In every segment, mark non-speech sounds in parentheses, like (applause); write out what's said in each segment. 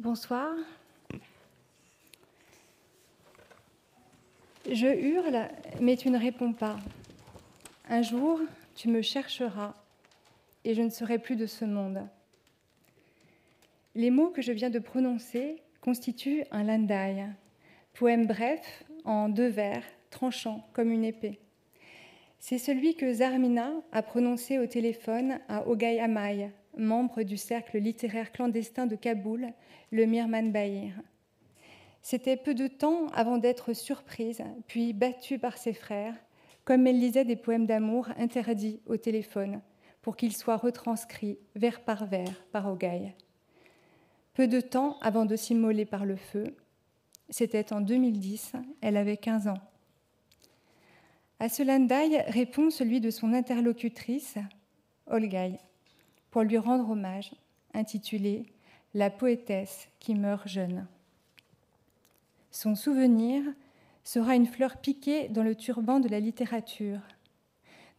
Bonsoir. Je hurle, mais tu ne réponds pas. Un jour, tu me chercheras et je ne serai plus de ce monde. Les mots que je viens de prononcer constituent un landai, poème bref en deux vers, tranchant comme une épée. C'est celui que Zarmina a prononcé au téléphone à Ogay Amay, membre du cercle littéraire clandestin de Kaboul, le Mirman Bahir. C'était peu de temps avant d'être surprise, puis battue par ses frères, comme elle lisait des poèmes d'amour interdits au téléphone, pour qu'ils soient retranscrits vers par vers par Ogay. Peu de temps avant de s'immoler par le feu, c'était en 2010, elle avait 15 ans. À ce landai répond celui de son interlocutrice, Olgaï pour lui rendre hommage, intitulé La poétesse qui meurt jeune. Son souvenir sera une fleur piquée dans le turban de la littérature.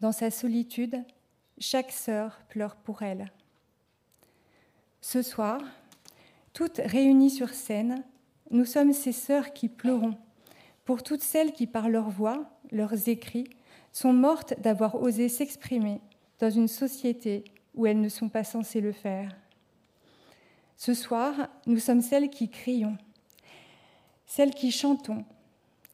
Dans sa solitude, chaque sœur pleure pour elle. Ce soir, toutes réunies sur scène, nous sommes ces sœurs qui pleurons pour toutes celles qui, par leur voix, leurs écrits, sont mortes d'avoir osé s'exprimer dans une société où elles ne sont pas censées le faire. Ce soir, nous sommes celles qui crions, celles qui chantons,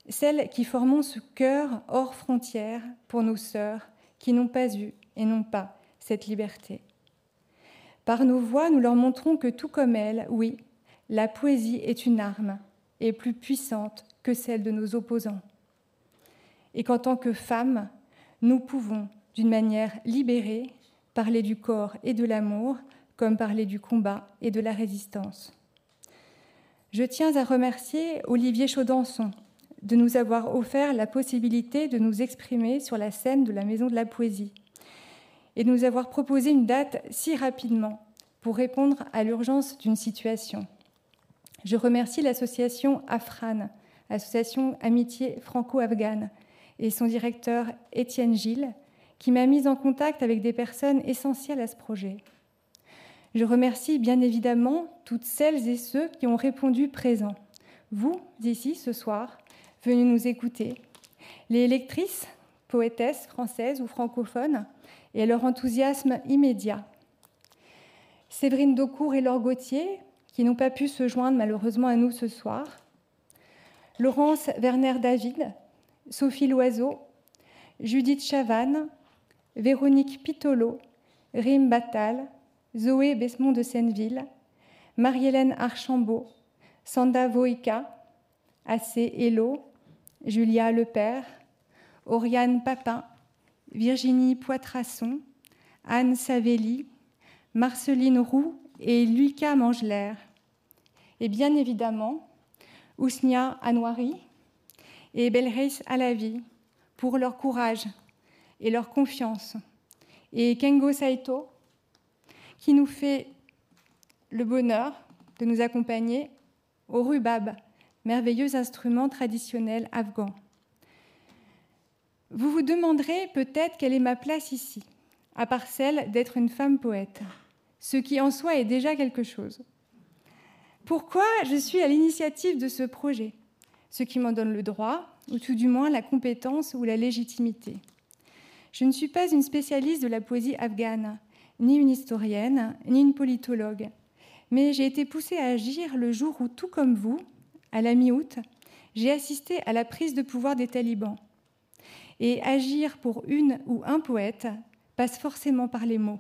celles qui formons ce cœur hors frontières pour nos sœurs qui n'ont pas eu et n'ont pas cette liberté. Par nos voix, nous leur montrons que tout comme elles, oui, la poésie est une arme et plus puissante que celle de nos opposants. Et qu'en tant que femmes, nous pouvons, d'une manière libérée, parler du corps et de l'amour comme parler du combat et de la résistance. Je tiens à remercier Olivier Chaudançon de nous avoir offert la possibilité de nous exprimer sur la scène de la Maison de la Poésie et de nous avoir proposé une date si rapidement pour répondre à l'urgence d'une situation. Je remercie l'association AFRAN, Association Amitié Franco-Afghane, et son directeur Étienne Gilles, qui m'a mise en contact avec des personnes essentielles à ce projet. Je remercie bien évidemment toutes celles et ceux qui ont répondu présents. Vous, ici, ce soir, venus nous écouter. Les lectrices, poétesses françaises ou francophones, et leur enthousiasme immédiat. Séverine Daucourt et Laure Gauthier, qui n'ont pas pu se joindre malheureusement à nous ce soir. Laurence Werner-David, Sophie Loiseau, Judith Chavannes, Véronique Pitolo, Rim Batal, Zoé Besmont de Senneville, Marie-Hélène Archambault, Sanda Voïka, Assé Hello, Julia Lepère, Oriane Papin, Virginie Poitrasson, Anne Savelli, Marceline Roux et Lucas Mangeler. Et bien évidemment, Ousnia Anouari et Belreis Alavi pour leur courage et leur confiance. Et Kengo Saito, qui nous fait le bonheur de nous accompagner au rubab, merveilleux instrument traditionnel afghan. Vous vous demanderez peut-être quelle est ma place ici, à part celle d'être une femme poète, ce qui en soi est déjà quelque chose. Pourquoi je suis à l'initiative de ce projet? Ce qui m'en donne le droit, ou tout du moins la compétence ou la légitimité. Je ne suis pas une spécialiste de la poésie afghane, ni une historienne, ni une politologue, mais j'ai été poussée à agir le jour où, tout comme vous, à la mi-août, j'ai assisté à la prise de pouvoir des talibans. Et agir pour une ou un poète passe forcément par les mots.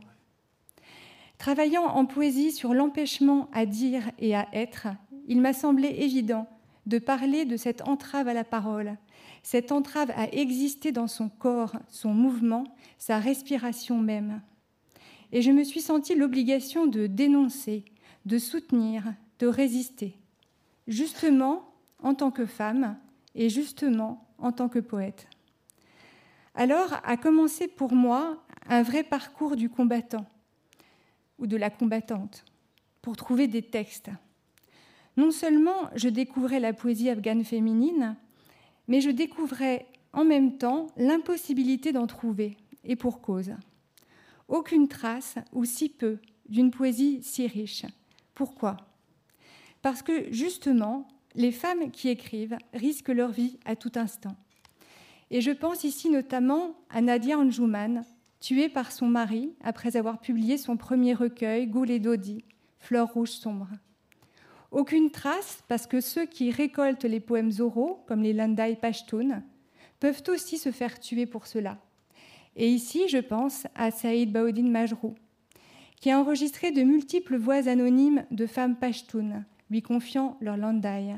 Travaillant en poésie sur l'empêchement à dire et à être, il m'a semblé évident de parler de cette entrave à la parole, cette entrave à exister dans son corps, son mouvement, sa respiration même. Et je me suis senti l'obligation de dénoncer, de soutenir, de résister, justement en tant que femme et justement en tant que poète. Alors a commencé pour moi un vrai parcours du combattant ou de la combattante pour trouver des textes. Non seulement je découvrais la poésie afghane féminine, mais je découvrais en même temps l'impossibilité d'en trouver, et pour cause. Aucune trace, ou si peu, d'une poésie si riche. Pourquoi? Parce que justement, les femmes qui écrivent risquent leur vie à tout instant. Et je pense ici notamment à Nadia Anjouman, tuée par son mari après avoir publié son premier recueil, Goul et Dodi, Fleurs rouges sombres. Aucune trace parce que ceux qui récoltent les poèmes oraux, comme les Landai Pashtun, peuvent aussi se faire tuer pour cela. Et ici, je pense à Saïd Baoudin Majrou, qui a enregistré de multiples voix anonymes de femmes pashtunes, lui confiant leur Landai.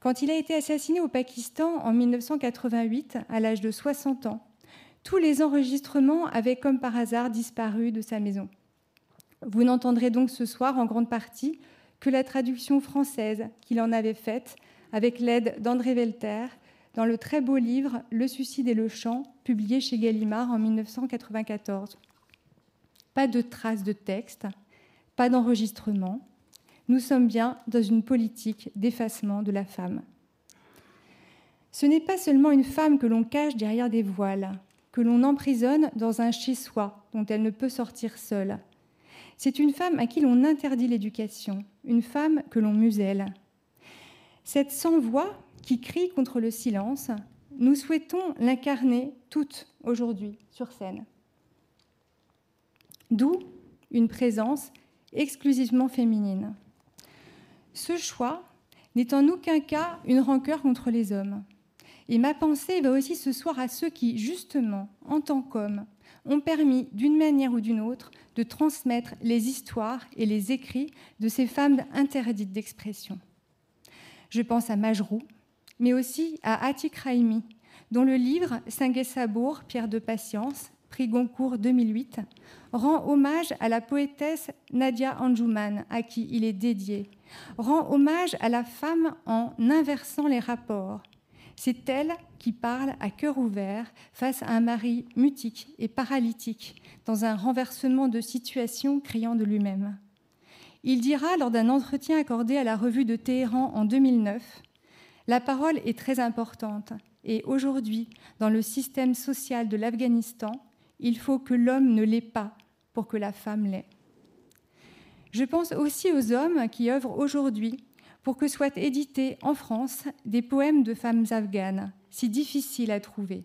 Quand il a été assassiné au Pakistan en 1988, à l'âge de 60 ans, tous les enregistrements avaient comme par hasard disparu de sa maison. Vous n'entendrez donc ce soir en grande partie que la traduction française qu'il en avait faite avec l'aide d'André Velter dans le très beau livre Le suicide et le chant, publié chez Gallimard en 1994. Pas de traces de texte, pas d'enregistrement. Nous sommes bien dans une politique d'effacement de la femme. Ce n'est pas seulement une femme que l'on cache derrière des voiles, que l'on emprisonne dans un chez-soi dont elle ne peut sortir seule. C'est une femme à qui l'on interdit l'éducation, une femme que l'on muselle. Cette sans-voix qui crie contre le silence, nous souhaitons l'incarner toute aujourd'hui sur scène. D'où une présence exclusivement féminine. Ce choix n'est en aucun cas une rancœur contre les hommes. Et ma pensée va aussi ce soir à ceux qui, justement, en tant qu'hommes, ont permis, d'une manière ou d'une autre, de transmettre les histoires et les écrits de ces femmes interdites d'expression. Je pense à Majrou, mais aussi à Atik Raimi, dont le livre Sabour, Pierre de Patience, prix Goncourt 2008, rend hommage à la poétesse Nadia Anjouman, à qui il est dédié, rend hommage à la femme en inversant les rapports, c'est elle qui parle à cœur ouvert face à un mari mutique et paralytique, dans un renversement de situation criant de lui-même. Il dira lors d'un entretien accordé à la revue de Téhéran en 2009 La parole est très importante et aujourd'hui, dans le système social de l'Afghanistan, il faut que l'homme ne l'ait pas pour que la femme l'ait. Je pense aussi aux hommes qui œuvrent aujourd'hui pour que soient édités en France des poèmes de femmes afghanes, si difficiles à trouver.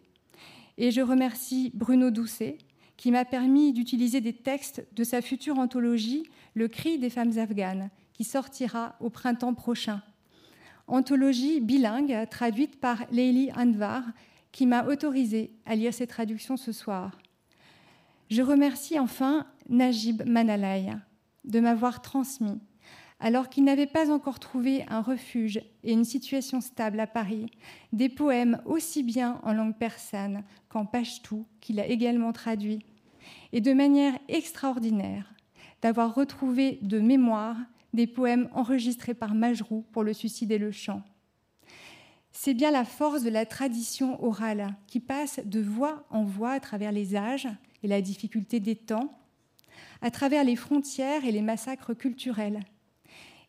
Et je remercie Bruno Doucet, qui m'a permis d'utiliser des textes de sa future anthologie Le cri des femmes afghanes, qui sortira au printemps prochain. Anthologie bilingue traduite par Leili Anvar, qui m'a autorisé à lire ces traductions ce soir. Je remercie enfin Najib Manalay de m'avoir transmis alors qu'il n'avait pas encore trouvé un refuge et une situation stable à Paris, des poèmes aussi bien en langue persane qu'en pachtou qu'il a également traduit, et de manière extraordinaire d'avoir retrouvé de mémoire des poèmes enregistrés par Majrou pour le suicide et le chant. C'est bien la force de la tradition orale qui passe de voix en voix à travers les âges et la difficulté des temps, à travers les frontières et les massacres culturels,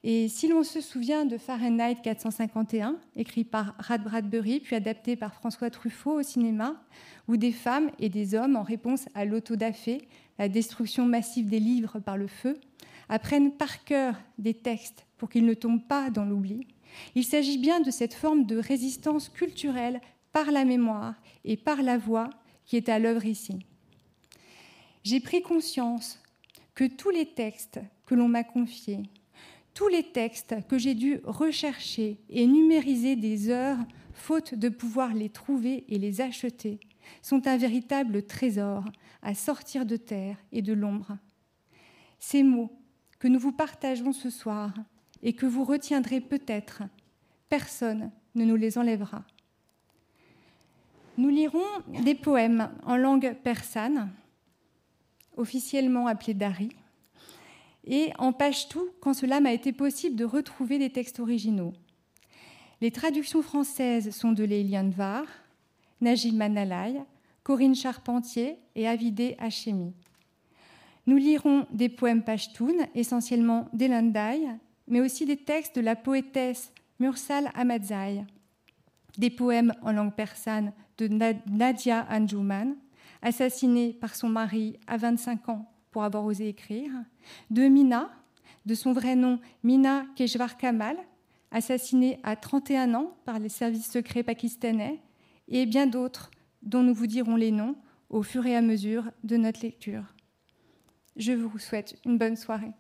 et si l'on se souvient de Fahrenheit 451, écrit par Rad Bradbury, puis adapté par François Truffaut au cinéma, où des femmes et des hommes, en réponse à l'autodafé, la destruction massive des livres par le feu, apprennent par cœur des textes pour qu'ils ne tombent pas dans l'oubli, il s'agit bien de cette forme de résistance culturelle par la mémoire et par la voix qui est à l'œuvre ici. J'ai pris conscience que tous les textes que l'on m'a confiés, tous les textes que j'ai dû rechercher et numériser des heures, faute de pouvoir les trouver et les acheter, sont un véritable trésor à sortir de terre et de l'ombre. Ces mots que nous vous partageons ce soir et que vous retiendrez peut-être, personne ne nous les enlèvera. Nous lirons des poèmes en langue persane, officiellement appelés Dari, et en tout quand cela m'a été possible de retrouver des textes originaux. Les traductions françaises sont de Léiliane Var, Najib Manalay, Corinne Charpentier et Avidé Hachemi. Nous lirons des poèmes pashtuns, essentiellement d'Elandai, mais aussi des textes de la poétesse Mursal Ahmadzai, des poèmes en langue persane de Nadia Anjouman, assassinée par son mari à 25 ans pour avoir osé écrire, de Mina, de son vrai nom Mina Keshwar Kamal, assassinée à 31 ans par les services secrets pakistanais, et bien d'autres dont nous vous dirons les noms au fur et à mesure de notre lecture. Je vous souhaite une bonne soirée.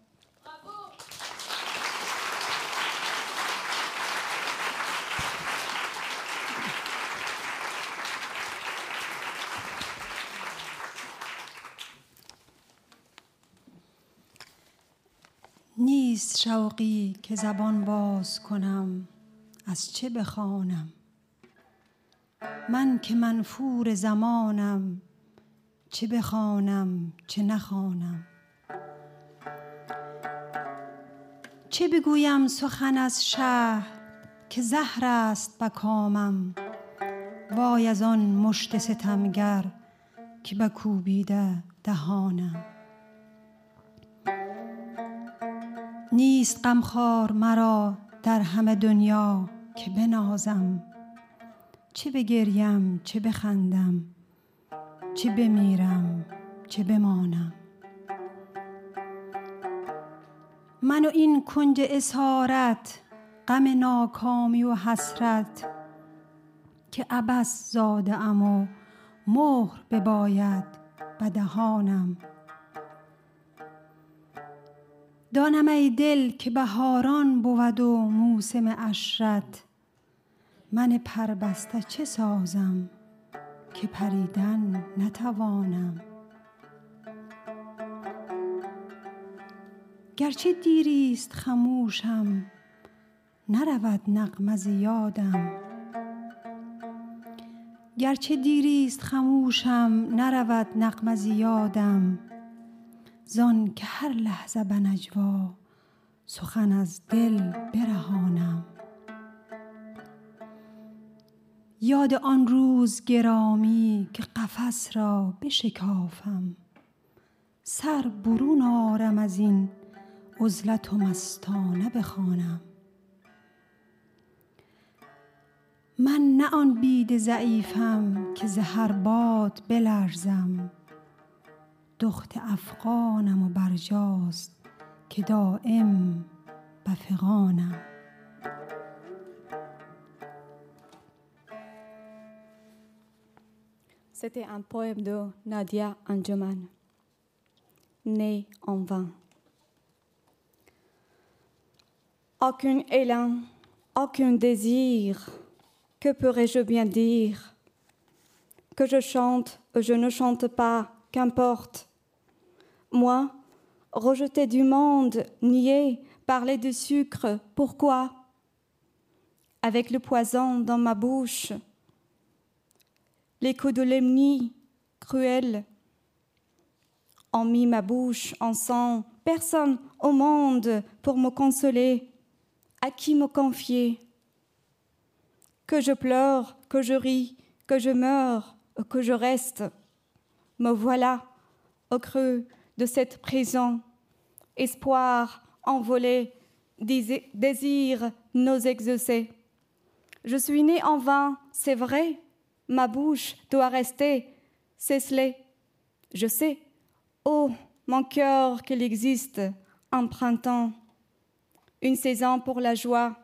نیست شوقی که زبان باز کنم؟ از چه بخوانم؟ من که منفور زمانم چه بخوانم چه نخوانم؟ چه بگویم سخن از شهر که زهر است بکامم وای از آن مشت ستمگر که بکوبیده دهانم. نیست غمخوار مرا در همه دنیا که بنازم. چه بگریم چه بخندم چه بمیرم چه بمانم. من و این کنج اسارت غم ناکامی و حسرت که عبس زاده ام و مهر بباید به دهانم دانم ای دل که بهاران بود و موسم اشرت. من پربسته چه سازم که پریدن نتوانم. گرچه دیریست خموشم نرود نغمه زیادم گرچه دیریست خموشم نرود نغمه زیادم زان که هر لحظه به نجوا سخن از دل برهانم. یاد آن روز گرامی که قفس را بشکافم. سر برون آرم از این عزلت و مستانه بخوانم. من نه آن بید ضعیفم که زهر باد بلرزم. دخت افغانم و برجاست که دائم بفغانم C'était un poème de Nadia Anjuman, Né en vain. Aucun élan, aucun désir, que pourrais-je bien dire Que je chante ou je ne chante pas, qu'importe. moi, rejeté du monde, nié, parler de sucre, pourquoi? Avec le poison dans ma bouche, l'écho de l'ennemi cruel ont mis ma bouche en sang. Personne au monde pour me consoler. À qui me confier? Que je pleure, que je ris, que je meurs, que je reste. Me voilà au creux de cette prison. Espoir envolé, désir nos exaucés. Je suis né en vain, c'est vrai, ma bouche doit rester cesselée. Je sais, oh mon cœur, qu'il existe un printemps, une saison pour la joie.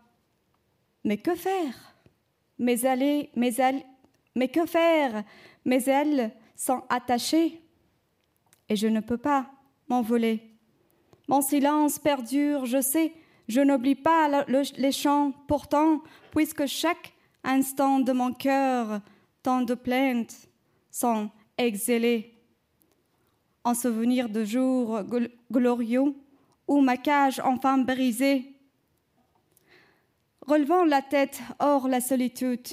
Mais que faire? Mes allées, mes ailes, mais que faire? Mes ailes sont attachées et je ne peux pas m'envoler. Mon silence perdure, je sais, je n'oublie pas les chants, pourtant, puisque chaque instant de mon cœur tant de plaintes sont exhalées. En souvenir de jours glorieux où ma cage enfin brisée. Relevant la tête hors la solitude,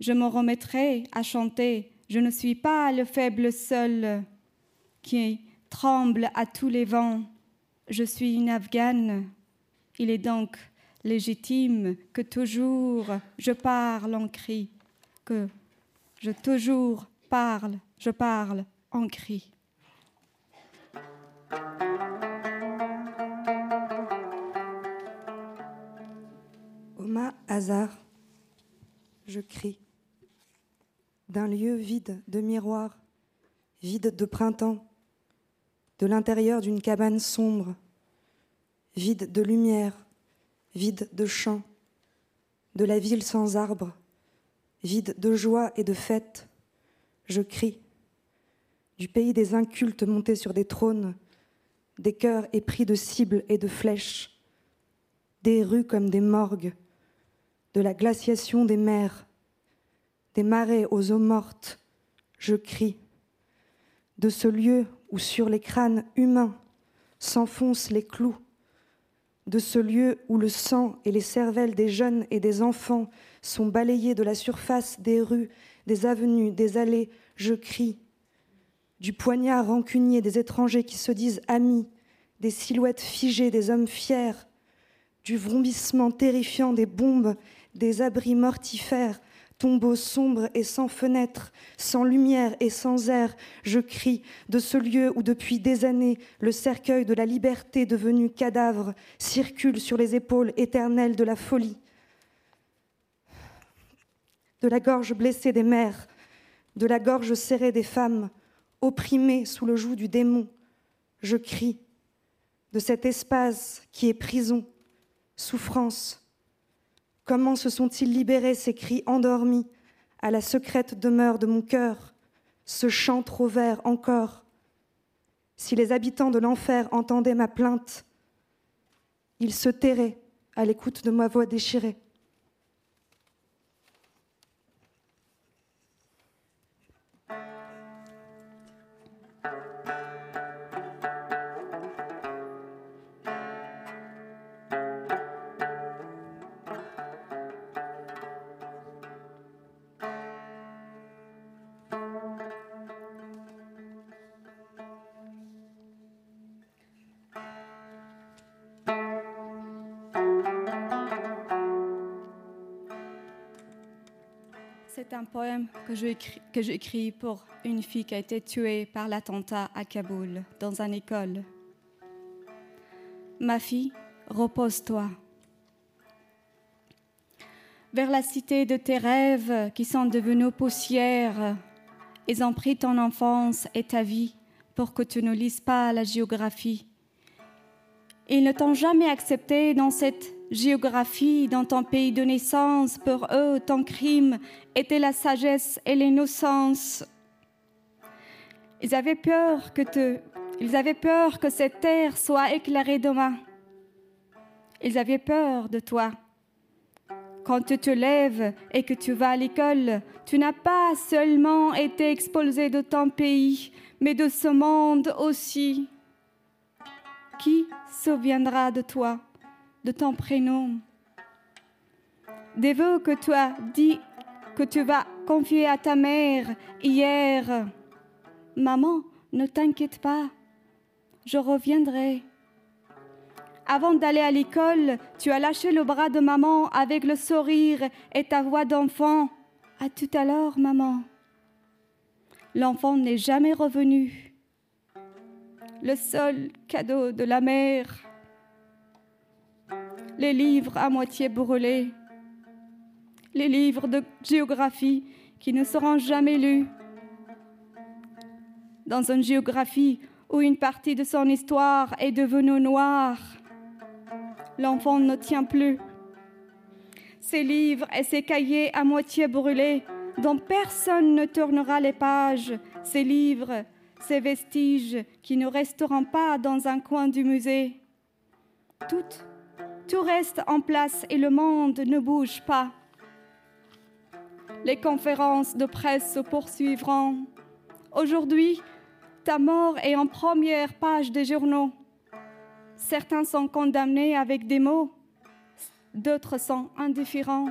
je me remettrai à chanter. Je ne suis pas le faible seul qui tremble à tous les vents. Je suis une Afghane. Il est donc légitime que toujours je parle en cri, que je toujours parle, je parle en cri. Oma hasard, je crie. D'un lieu vide de miroirs, vide de printemps, de l'intérieur d'une cabane sombre, vide de lumière, vide de chants, de la ville sans arbres, vide de joie et de fête, je crie. Du pays des incultes montés sur des trônes, des cœurs épris de cibles et de flèches, des rues comme des morgues, de la glaciation des mers, des marais aux eaux mortes, je crie. De ce lieu où sur les crânes humains s'enfoncent les clous, de ce lieu où le sang et les cervelles des jeunes et des enfants sont balayés de la surface des rues, des avenues, des allées, je crie. Du poignard rancunier des étrangers qui se disent amis, des silhouettes figées des hommes fiers, du vrombissement terrifiant des bombes, des abris mortifères, tombeau sombre et sans fenêtre, sans lumière et sans air, je crie de ce lieu où depuis des années le cercueil de la liberté devenu cadavre circule sur les épaules éternelles de la folie. De la gorge blessée des mères, de la gorge serrée des femmes, opprimées sous le joug du démon, je crie de cet espace qui est prison, souffrance, Comment se sont-ils libérés ces cris endormis à la secrète demeure de mon cœur, ce chant trop vert encore? Si les habitants de l'enfer entendaient ma plainte, ils se tairaient à l'écoute de ma voix déchirée. C'est un poème que j'écris pour une fille qui a été tuée par l'attentat à Kaboul, dans une école. Ma fille, repose-toi. Vers la cité de tes rêves qui sont devenus poussière, ils ont pris ton enfance et ta vie pour que tu ne lises pas la géographie. Ils ne t'ont jamais accepté dans cette géographie dans ton pays de naissance, pour eux, ton crime était la sagesse et l'innocence. Ils avaient peur que te, ils avaient peur que cette terre soit éclairée demain. Ils avaient peur de toi. Quand tu te lèves et que tu vas à l'école, tu n'as pas seulement été expulsé de ton pays, mais de ce monde aussi. Qui souviendra de toi? de ton prénom, des vœux que tu as dit que tu vas confier à ta mère hier. Maman, ne t'inquiète pas, je reviendrai. Avant d'aller à l'école, tu as lâché le bras de maman avec le sourire et ta voix d'enfant. À tout à l'heure, maman. L'enfant n'est jamais revenu. Le seul cadeau de la mère les livres à moitié brûlés, les livres de géographie qui ne seront jamais lus. Dans une géographie où une partie de son histoire est devenue noire, l'enfant ne tient plus. Ces livres et ces cahiers à moitié brûlés, dont personne ne tournera les pages, ces livres, ces vestiges qui ne resteront pas dans un coin du musée. Toutes tout reste en place et le monde ne bouge pas. Les conférences de presse se poursuivront. Aujourd'hui, ta mort est en première page des journaux. Certains sont condamnés avec des mots, d'autres sont indifférents.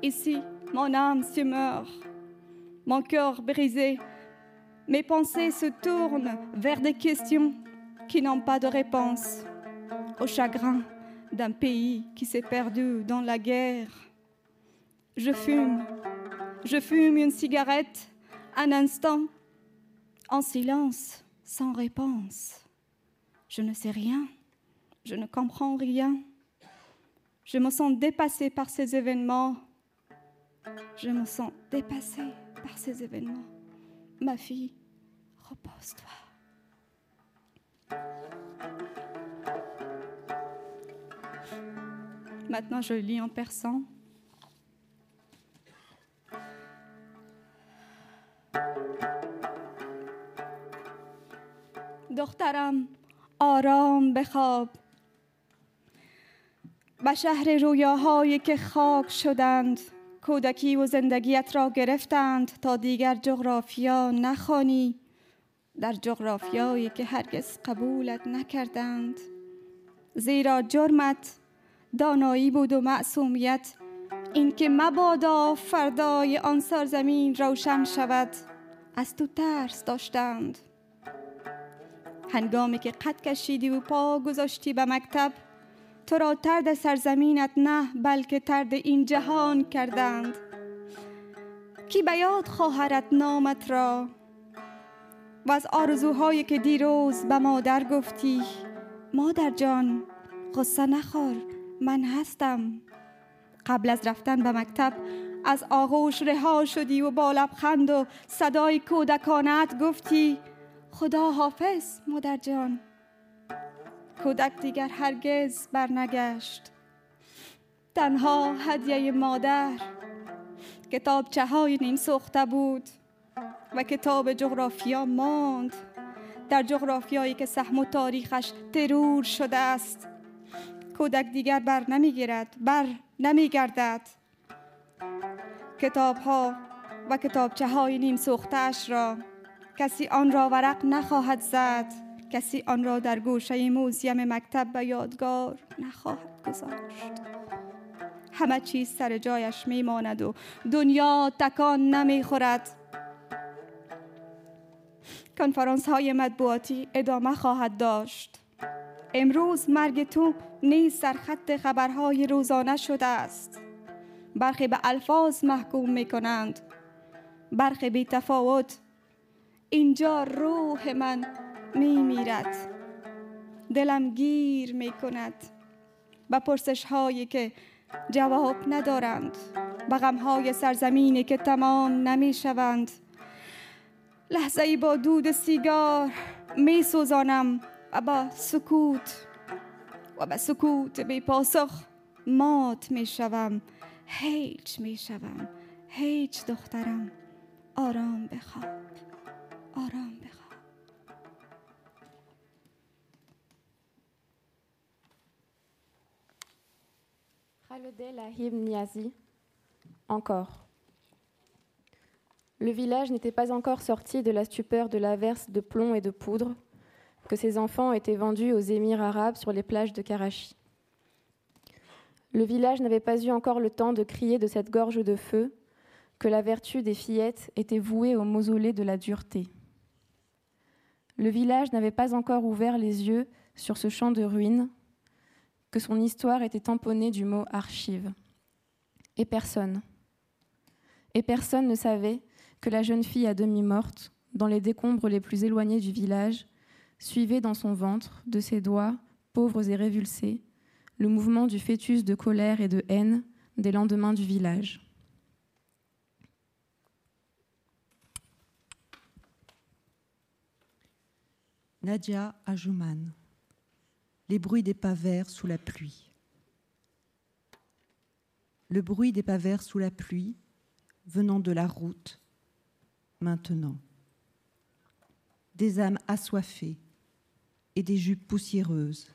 Ici, mon âme se meurt, mon cœur brisé, mes pensées se tournent vers des questions qui n'ont pas de réponse au chagrin d'un pays qui s'est perdu dans la guerre. Je fume, je fume une cigarette un instant, en silence, sans réponse. Je ne sais rien, je ne comprends rien. Je me sens dépassée par ces événements. Je me sens dépassée par ces événements. Ma fille, repose-toi. Maintenant, je lis en persan. دخترم آرام بخواب به شهر رویاهایی که خاک شدند کودکی و زندگیت را گرفتند تا دیگر جغرافیا نخوانی. در جغرافیایی که هرگز قبولت نکردند. زیرا جرمت دانایی بود و معصومیت اینکه مبادا فردای آن سرزمین روشن شود. از تو ترس داشتند. هنگامی که قد کشیدی و پا گذاشتی به مکتب تو را ترد سرزمینت نه بلکه ترد این جهان کردند. کی به یاد خواهرت نامت را؟ و از آرزوهایی که دیروز به مادر گفتی مادر جان غصه نخور من هستم. قبل از رفتن به مکتب از آغوش رها شدی و با لبخند و صدای کودکانت گفتی خدا حافظ مادر جان. کودک دیگر هرگز برنگشت. تنها هدیه مادر کتابچه های نیم سوخته بود و کتاب جغرافیا ماند. در جغرافیایی که سهم و تاریخش ترور شده است. کودک دیگر بر نمی‌گیرد بر نمیگردد. کتاب ها و کتابچه های نیم سوختش را کسی آن را ورق نخواهد زد. کسی آن را در گوشه موزیم مکتب به یادگار نخواهد گذاشت. همه چیز سر جایش میماند و دنیا تکان نمی‌خورد کنفرانس های مطبوعاتی ادامه خواهد داشت. امروز مرگ تو نیز در خط خبرهای روزانه شده است. برخی به الفاظ محکوم می کنند. برخی بی تفاوت. اینجا روح من می میرد دلم گیر می کند به پرسش هایی که جواب ندارند به غم های سرزمینی که تمام نمی شوند لحظه ای با دود سیگار می سوزانم و با سکوت و به سکوت بی پاسخ مات می شوم هیچ می شوم هیچ دخترم آرام بخواب. آرام بخواب. Encore. Le village n'était pas encore sorti de la stupeur de l'averse de plomb et de poudre que ses enfants étaient vendus aux émirs arabes sur les plages de Karachi. Le village n'avait pas eu encore le temps de crier de cette gorge de feu que la vertu des fillettes était vouée au mausolée de la dureté. Le village n'avait pas encore ouvert les yeux sur ce champ de ruines, que son histoire était tamponnée du mot archive. Et personne, et personne ne savait que la jeune fille à demi morte, dans les décombres les plus éloignés du village, suivait dans son ventre, de ses doigts, pauvres et révulsés, le mouvement du fœtus de colère et de haine des lendemains du village. Nadia Ajouman. Les bruits des pas verts sous la pluie. Le bruit des pas verts sous la pluie, venant de la route, maintenant. Des âmes assoiffées et des jupes poussiéreuses,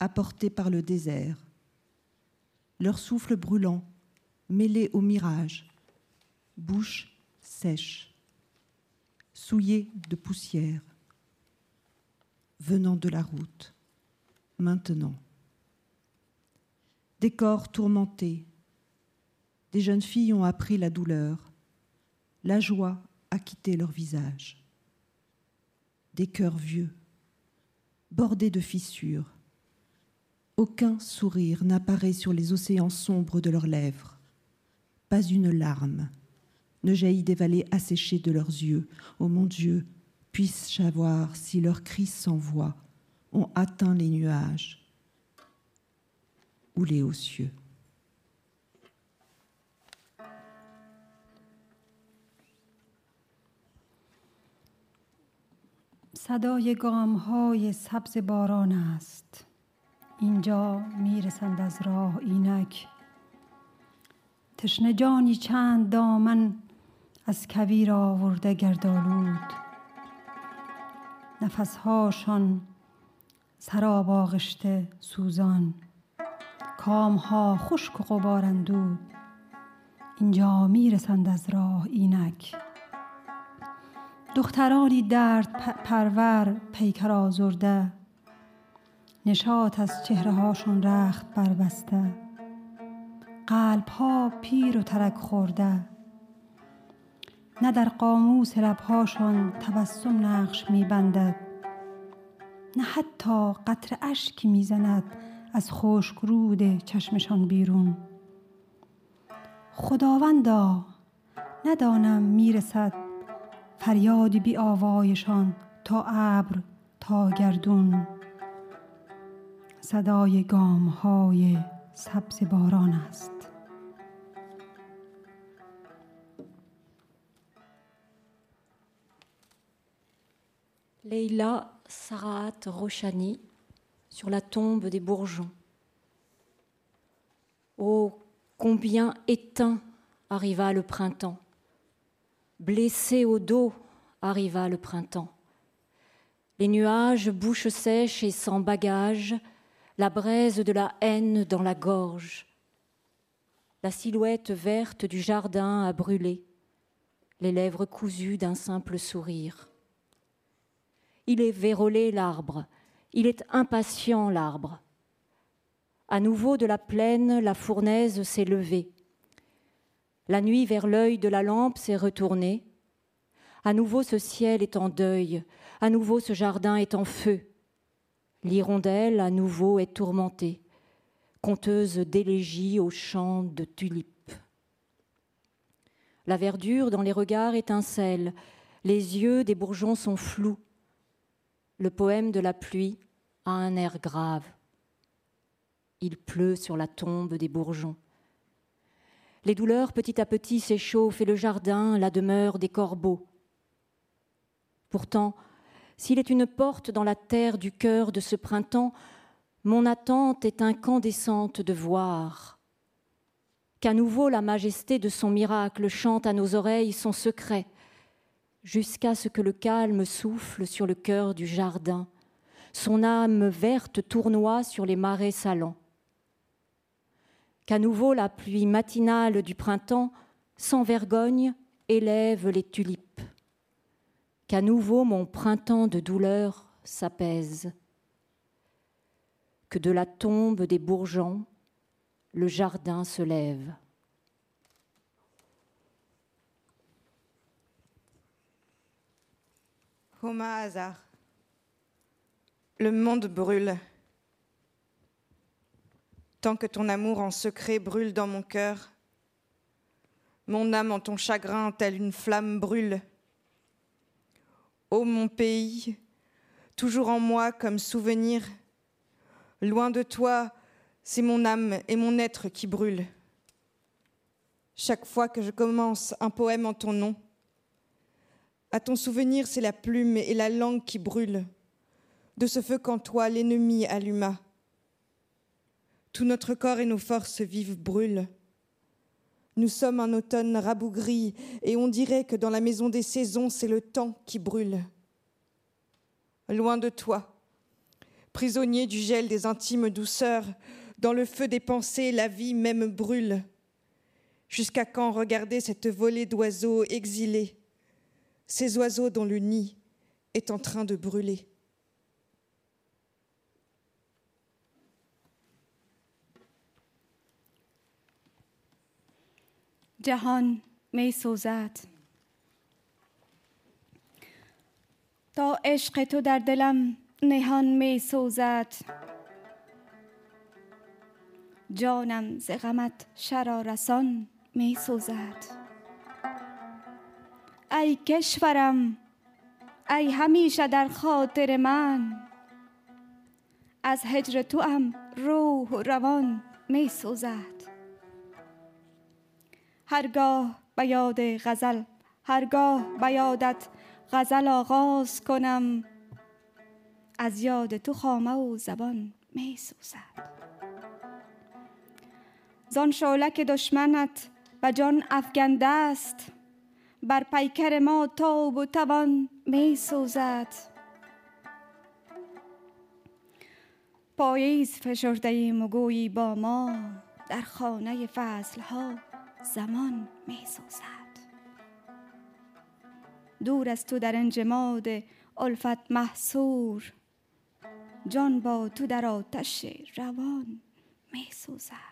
apportées par le désert. Leur souffle brûlant, mêlé au mirage, bouche sèche, souillée de poussière, venant de la route, maintenant. Des corps tourmentés, des jeunes filles ont appris la douleur, la joie a quitté leur visage. Des cœurs vieux, bordés de fissures. Aucun sourire n'apparaît sur les océans sombres de leurs lèvres. Pas une larme ne jaillit des vallées asséchées de leurs yeux. Ô mon Dieu, puisse-je savoir si leurs cris voix ont atteint les nuages ou les hauts cieux. صدای گام های سبز باران است. اینجا می‌رسند از راه اینک. تشنه جانی چند دامن از کویر آورده گردالود نفسهاشان سراب آغشته سوزان. کامها خشک و غبارندود اینجا می‌رسند از راه اینک. دخترانی درد پرور پیکر آزرده. نشات از چهره هاشون رخت بربسته. قلب ها پیر و ترک خورده. نه در قاموس لبهاشان تبسم نقش میبندد. نه حتی قطر اشکی می‌زند از خشک رود چشمشان بیرون. خداوندا ندانم می‌رسد فریادی بی آوایشان تا ابر تا گردون. صدای گام های سبز باران است. Leila Sarat Roshani sur la tombe des bourgeons. Oh, combien éteint arriva le printemps, blessé au dos arriva le printemps. Les nuages, bouche sèche et sans bagage, la braise de la haine dans la gorge. La silhouette verte du jardin a brûlé, les lèvres cousues d'un simple sourire. Il est vérolé l'arbre, il est impatient l'arbre. À nouveau de la plaine, la fournaise s'est levée. La nuit vers l'œil de la lampe s'est retournée. À nouveau ce ciel est en deuil, à nouveau ce jardin est en feu. L'hirondelle à nouveau est tourmentée, conteuse d'élégies aux champs de tulipes. La verdure dans les regards étincelle, les yeux des bourgeons sont flous. Le poème de la pluie a un air grave. Il pleut sur la tombe des bourgeons. Les douleurs petit à petit s'échauffent et le jardin, la demeure des corbeaux. Pourtant, s'il est une porte dans la terre du cœur de ce printemps, mon attente est incandescente de voir qu'à nouveau la majesté de son miracle chante à nos oreilles son secret, jusqu'à ce que le calme souffle sur le cœur du jardin, son âme verte tournoie sur les marais salants. Qu'à nouveau la pluie matinale du printemps, sans vergogne, élève les tulipes qu'à nouveau mon printemps de douleur s'apaise, que de la tombe des bourgeons, le jardin se lève. Homa hasard. Le monde brûle. Tant que ton amour en secret brûle dans mon cœur, mon âme en ton chagrin, telle une flamme brûle. Ô mon pays, toujours en moi comme souvenir, loin de toi, c'est mon âme et mon être qui brûlent. Chaque fois que je commence un poème en ton nom, à ton souvenir, c'est la plume et la langue qui brûlent, de ce feu qu'en toi l'ennemi alluma. Tout notre corps et nos forces vives brûlent. Nous sommes un automne rabougri et on dirait que dans la maison des saisons, c'est le temps qui brûle. Loin de toi, prisonnier du gel des intimes douceurs, dans le feu des pensées, la vie même brûle. Jusqu'à quand regarder cette volée d'oiseaux exilés, ces oiseaux dont le nid est en train de brûler جهان می سوزد تا عشق تو در دلم نهان می سوزد جانم ز غمت شرارسان می سوزد ای کشورم ای همیشه در خاطر من. از هجر تو هم روح و روان می سوزد. هرگاه به یاد غزل هرگاه به یادت غزل آغاز کنم از یاد تو خامه و زبان می سوزد. زان شعله که دشمنت و جان افگنده است بر پیکر ما تاب و توان می سوزد. پاییز فشرده ایم با ما در خانه فصل ها زمان می سوزد. دور از تو در انجماد الفت محصور جان با تو در آتش روان می سوزد.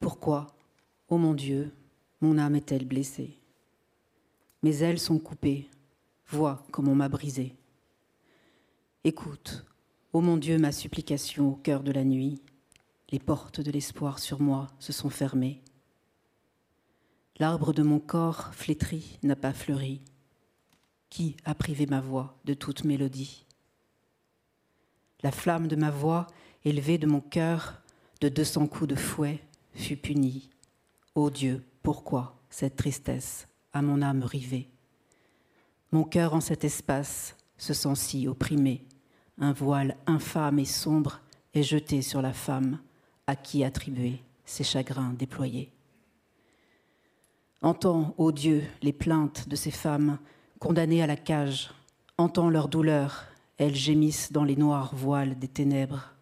Pourquoi, ô mon Dieu, mon âme est-elle blessée? Mes ailes sont coupées, vois comme on m'a brisée. Écoute, ô mon Dieu, ma supplication au cœur de la nuit. Les portes de l'espoir sur moi se sont fermées. L'arbre de mon corps flétri n'a pas fleuri. Qui a privé ma voix de toute mélodie? La flamme de ma voix, élevée de mon cœur, de deux cents coups de fouet, fut punie. Ô Dieu, pourquoi cette tristesse à mon âme rivée? Mon cœur en cet espace se sent si opprimé. Un voile infâme et sombre est jeté sur la femme à qui attribuer ses chagrins déployés. Entends, ô Dieu, les plaintes de ces femmes condamnées à la cage. Entends leur douleur, elles gémissent dans les noirs voiles des ténèbres.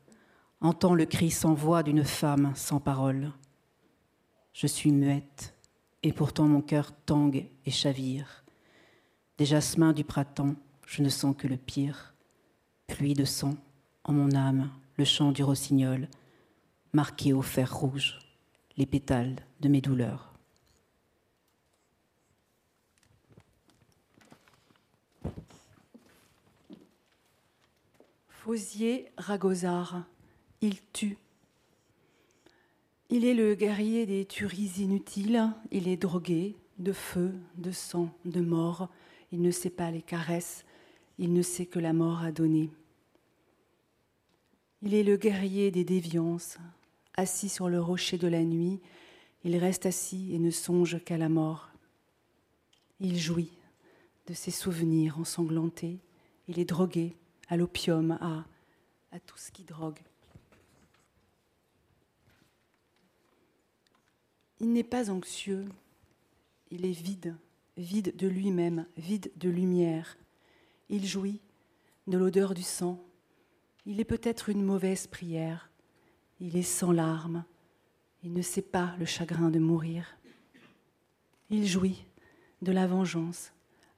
Entends le cri sans voix d'une femme sans parole. Je suis muette, et pourtant mon cœur tangue et chavire. Des jasmins du printemps, je ne sens que le pire. Pluie de sang en mon âme, le chant du rossignol, marqué au fer rouge, les pétales de mes douleurs. Fausier Ragozard, il tue. Il est le guerrier des tueries inutiles, il est drogué de feu, de sang, de mort, il ne sait pas les caresses, il ne sait que la mort a donné. Il est le guerrier des déviances, assis sur le rocher de la nuit, il reste assis et ne songe qu'à la mort. Il jouit de ses souvenirs ensanglantés, il est drogué à l'opium, à, tout ce qui drogue. Il n'est pas anxieux, il est vide, vide de lui-même, vide de lumière. Il jouit de l'odeur du sang. Il est peut-être une mauvaise prière. Il est sans larmes. Il ne sait pas le chagrin de mourir. Il jouit de la vengeance,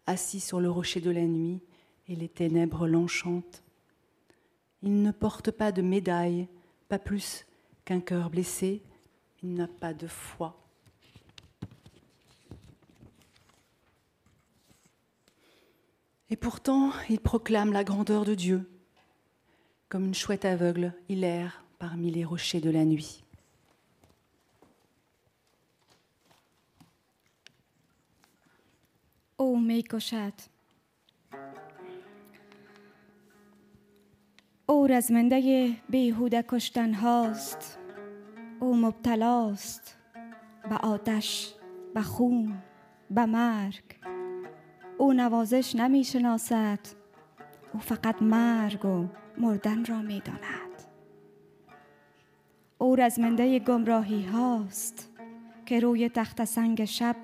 assis sur le rocher de la nuit, et les ténèbres l'enchantent. Il ne porte pas de médaille, pas plus qu'un cœur blessé il n'a pas de foi. Et pourtant, il proclame la grandeur de Dieu. Comme une chouette aveugle, il erre parmi les rochers de la nuit. Ó, mélykosát! Ó, ez mendegé, béhude kostán halszt! او مبتلاست به آتش به خون به مرگ. او نوازش نمی شناسد او فقط مرگ و مردن را می داند او رزمنده گمراهی هاست که روی تخت سنگ شب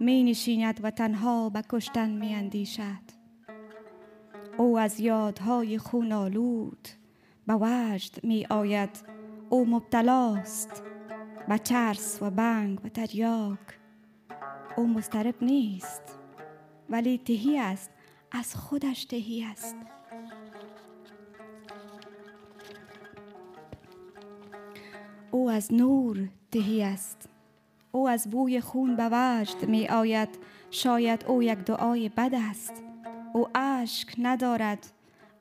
می نشیند و تنها به کشتن می اندیشد او از یادهای خون آلود به وجد می آید او مبتلاست به ترس و بنگ و تریاک. او مضطرب نیست ولی تهی است از خودش تهی است. او از نور تهی است. او از بوی خون به وجد می آید. شاید او یک دعای بد است. او اشک ندارد.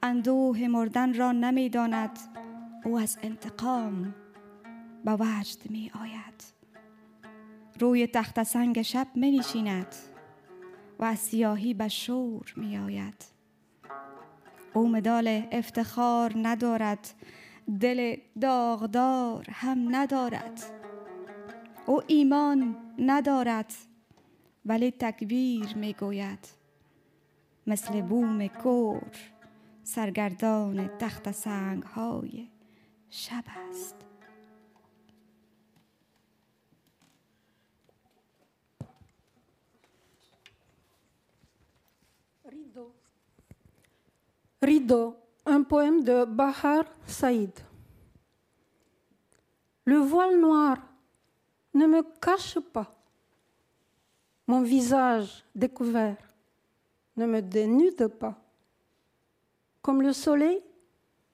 اندوه مردن را نمی‌داند او از انتقام به وجد می آید. روی تخت سنگ شب می نشیند و از سیاهی به شور می آید. او مدال افتخار ندارد دل داغدار هم ندارد. او ایمان ندارد ولی تکبیر می گوید. مثل بوم کور سرگردان تخت سنگ های شب است Rideau. Rideau, un poème de Bahar Saïd. Le voile noir ne me cache pas. Mon visage découvert ne me dénude pas. Comme le soleil,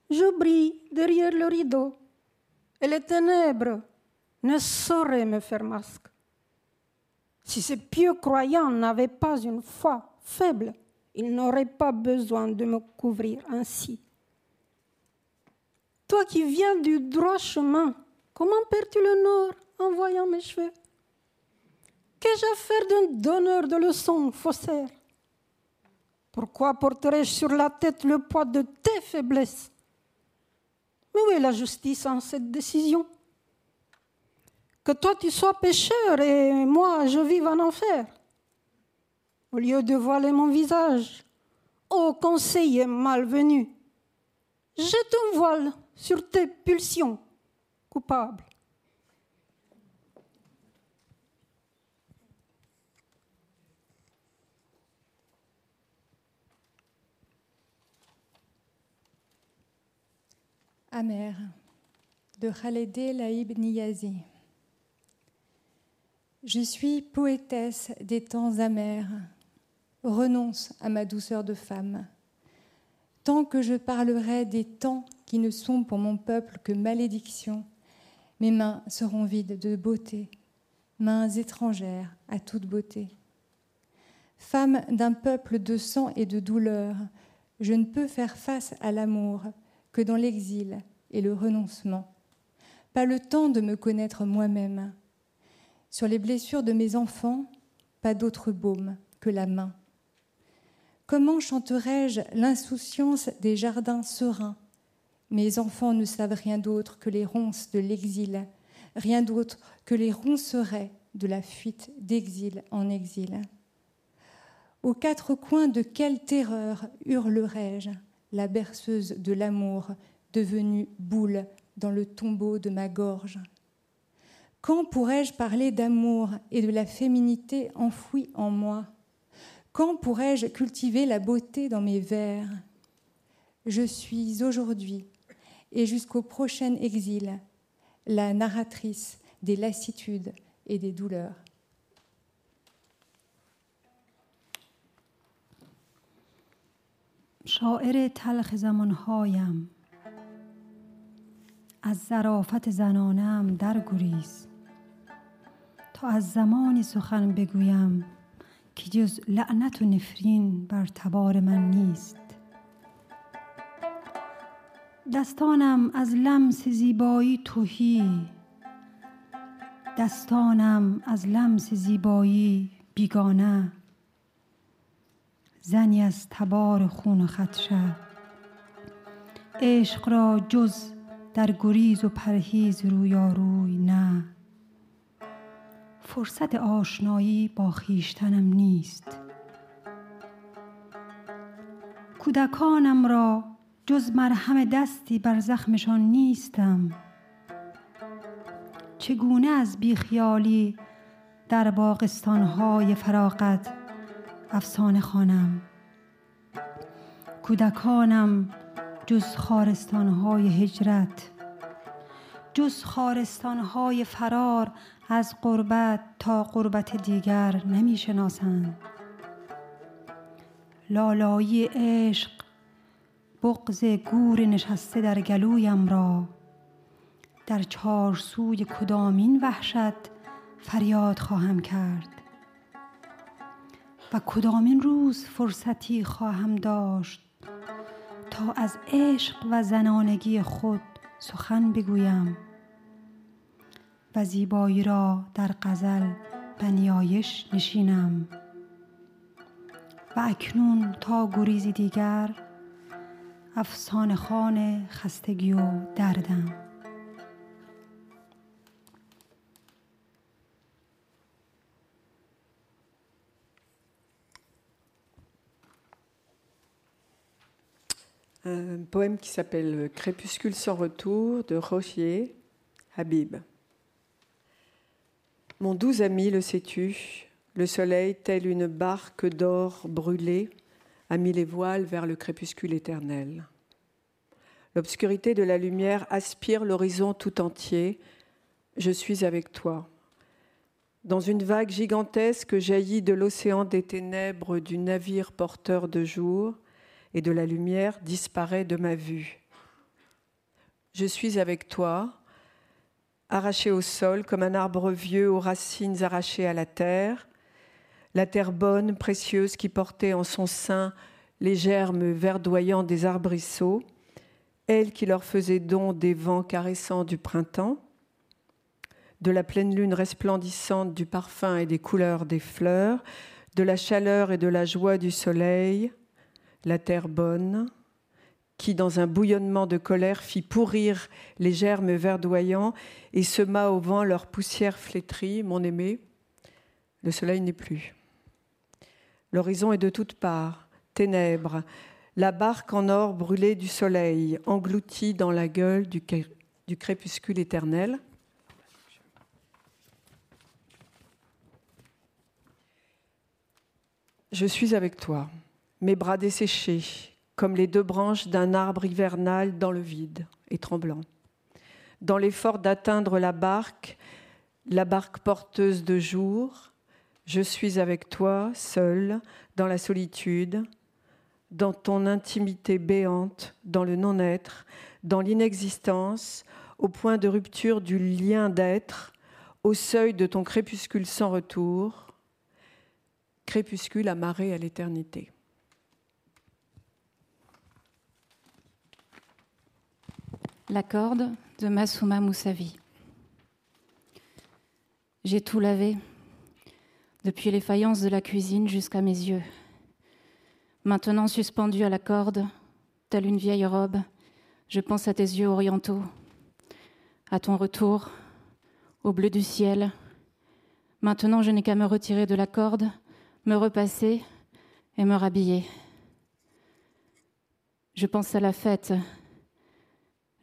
je brille derrière le rideau et les ténèbres ne sauraient me faire masque. Si ces pieux croyants n'avaient pas une foi faible, ils n'auraient pas besoin de me couvrir ainsi. Toi qui viens du droit chemin, comment perds-tu le nord en voyant mes cheveux? Qu'ai-je à faire d'un donneur de leçons faussaire Pourquoi porterais-je sur la tête le poids de tes faiblesses? Où est la justice en cette décision? Que toi tu sois pécheur et moi je vive en enfer au lieu de voiler mon visage. Ô conseiller malvenu, jette un voile sur tes pulsions coupables. Amère de Khaled Laïb Niyazi. Je suis poétesse des temps amers, renonce à ma douceur de femme. Tant que je parlerai des temps qui ne sont pour mon peuple que malédiction, mes mains seront vides de beauté, mains étrangères à toute beauté. Femme d'un peuple de sang et de douleur, je ne peux faire face à l'amour dans l'exil et le renoncement. Pas le temps de me connaître moi-même. Sur les blessures de mes enfants, pas d'autre baume que la main. Comment chanterai-je l'insouciance des jardins sereins? Mes enfants ne savent rien d'autre que les ronces de l'exil, rien d'autre que les roncerets de la fuite d'exil en exil. Aux quatre coins de quelle terreur hurlerai-je? La berceuse de l'amour devenue boule dans le tombeau de ma gorge. Quand pourrais-je parler d'amour et de la féminité enfouie en moi? Quand pourrais-je cultiver la beauté dans mes vers? Je suis aujourd'hui et jusqu'au prochain exil la narratrice des lassitudes et des douleurs. شاعر تلخ زمانهایم. از ظرافت زنانم در گریز تا از زمانی سخن بگویم که جز لعنت و نفرین بر تبار من نیست. دستانم از لمس زیبایی توهی دستانم از لمس زیبایی بیگانه. زنی از تبار خون و خدشه عشق را جز در گریز و پرهیز رویاروی نه. فرصت آشنایی با خیشتنم نیست. کودکانم را جز مرهم دستی بر زخمشان نیستم. چگونه از بیخیالی در باغستانهای فراغت افسانه خانم کودکانم جز خارستانهای هجرت جز خارستانهای فرار از قربت تا قربت دیگر نمی شناسند لالایی عشق بغز گور نشسته در گلویم را. در چارسوی کدامین وحشت فریاد خواهم کرد. و کدامین روز فرصتی خواهم داشت تا از عشق و زنانگی خود سخن بگویم و زیبایی را در غزل به نیایش نشینم. و اکنون تا گریزی دیگر افسانه خان خستگی و دردم. Un poème qui s'appelle Crépuscule sans retour de Rochier, Habib. Mon doux ami, le sais-tu, le soleil, tel une barque d'or brûlée, a mis les voiles vers le crépuscule éternel. L'obscurité de la lumière aspire l'horizon tout entier. Je suis avec toi. Dans une vague gigantesque jaillit de l'océan des ténèbres du navire porteur de jour, et de la lumière disparaît de ma vue. Je suis avec toi, arraché au sol comme un arbre vieux aux racines arrachées à la terre, la terre bonne, précieuse qui portait en son sein les germes verdoyants des arbrisseaux, elle qui leur faisait don des vents caressants du printemps, de la pleine lune resplendissante du parfum et des couleurs des fleurs, de la chaleur et de la joie du soleil, la terre bonne, qui, dans un bouillonnement de colère, fit pourrir les germes verdoyants et sema au vent leur poussière flétrie, mon aimé, le soleil n'est plus. L'horizon est de toutes parts, ténèbres, la barque en or brûlée du soleil, engloutie dans la gueule du, crépuscule éternel. Je suis avec toi mes bras desséchés, comme les deux branches d'un arbre hivernal dans le vide et tremblant. Dans l'effort d'atteindre la barque, la barque porteuse de jour, je suis avec toi, seul, dans la solitude, dans ton intimité béante, dans le non-être, dans l'inexistence, au point de rupture du lien d'être, au seuil de ton crépuscule sans retour, crépuscule amarré à l'éternité. La corde de Masuma Moussavi. J'ai tout lavé, depuis les faïences de la cuisine jusqu'à mes yeux. Maintenant suspendu à la corde, telle une vieille robe, je pense à tes yeux orientaux, à ton retour, au bleu du ciel. Maintenant, je n'ai qu'à me retirer de la corde, me repasser et me rhabiller. Je pense à la fête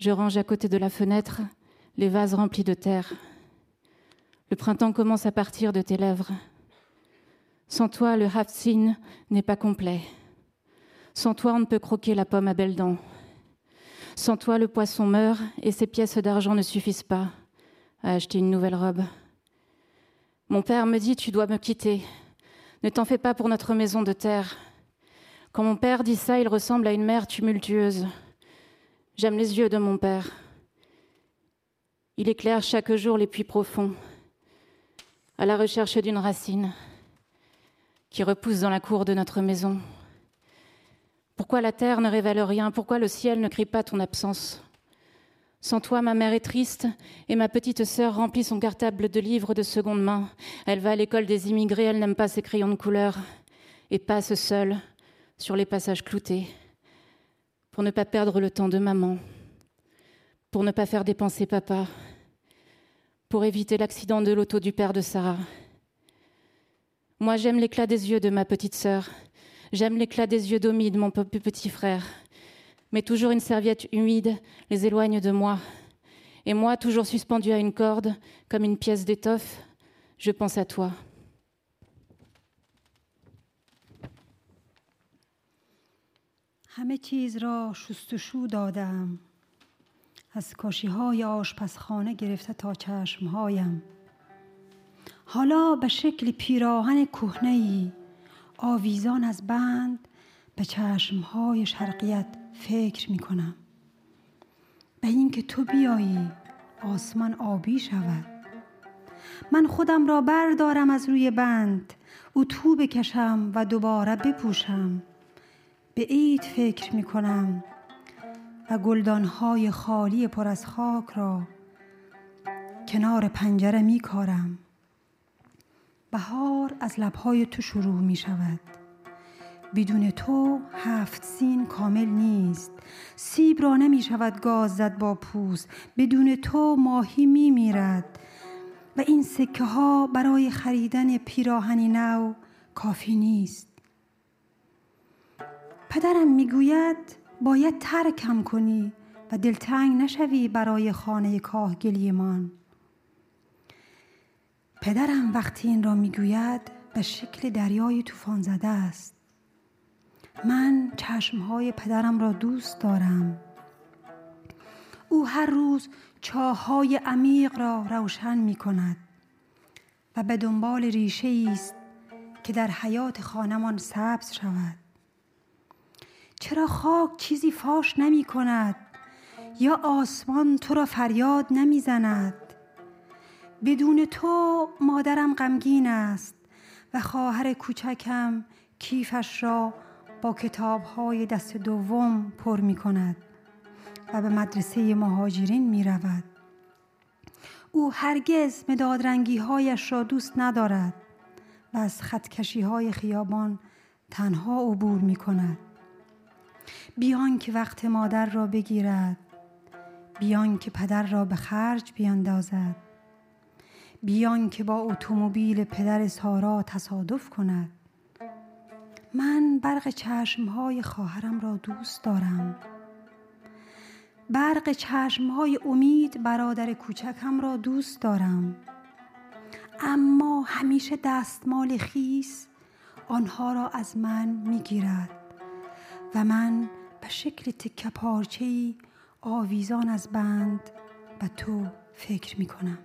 je range à côté de la fenêtre les vases remplis de terre. Le printemps commence à partir de tes lèvres. Sans toi, le hafsin n'est pas complet. Sans toi, on ne peut croquer la pomme à belles dents. Sans toi, le poisson meurt et ses pièces d'argent ne suffisent pas à acheter une nouvelle robe. Mon père me dit Tu dois me quitter. Ne t'en fais pas pour notre maison de terre. Quand mon père dit ça, il ressemble à une mère tumultueuse. J'aime les yeux de mon Père. Il éclaire chaque jour les puits profonds, à la recherche d'une racine qui repousse dans la cour de notre maison. Pourquoi la terre ne révèle rien? Pourquoi le ciel ne crie pas ton absence? Sans toi, ma mère est triste et ma petite sœur remplit son cartable de livres de seconde main. Elle va à l'école des immigrés, elle n'aime pas ses crayons de couleur et passe seule sur les passages cloutés pour ne pas perdre le temps de maman, pour ne pas faire dépenser papa, pour éviter l'accident de l'auto du père de Sarah. Moi, j'aime l'éclat des yeux de ma petite sœur, j'aime l'éclat des yeux d'Omi de mon petit frère, mais toujours une serviette humide les éloigne de moi. Et moi, toujours suspendu à une corde, comme une pièce d'étoffe, je pense à toi. همه چیز را شستشو دادم. از کاشی های آشپزخانه گرفته تا چشمهایم. حالا به شکل پیراهن کهنه آویزان از بند به چشمهای شرقیت فکر می کنم به اینکه تو بیایی آسمان آبی شود. من خودم را بردارم از روی بند. اتو بکشم و دوباره بپوشم. به عید فکر می کنم و گلدانهای خالی پر از خاک را کنار پنجره می کارم بهار از لبهای تو شروع می شود بدون تو هفت سین کامل نیست. سیب را نمی شود گاز زد با پوست. بدون تو ماهی می میرد و این سکه ها برای خریدن پیراهنی نو کافی نیست. پدرم می‌گوید باید ترکم کنی و دلتنگ نشوی برای خانه کاهگلیمان. پدرم وقتی این را می‌گوید به شکل دریای طوفان زده است. من چشمهای پدرم را دوست دارم. او هر روز چاهای عمیق را روشن می کند و به دنبال ریشه است که در حیات خانمان سبز شود. چرا خاک چیزی فاش نمی کند یا آسمان تو را فریاد نمی زند بدون تو مادرم غمگین است و خواهر کوچکم کیفش را با کتابهای دست دوم پر می کند و به مدرسه مهاجرین می رود. او هرگز مدادرنگی هایش را دوست ندارد و از خطکشی های خیابان تنها عبور می کند. بیان که وقت مادر را بگیرد. بیان که پدر را به خرج بیاندازد بیان که با اتومبیل پدر سارا تصادف کند. من برق چشمهای خواهرم را دوست دارم. برق چشمهای امید برادر کوچکم را دوست دارم. اما همیشه دستمال خیس آنها را از من می‌گیرد. و من به شکل تکه پارچه‌ای آویزان از بند به تو فکر می کنم.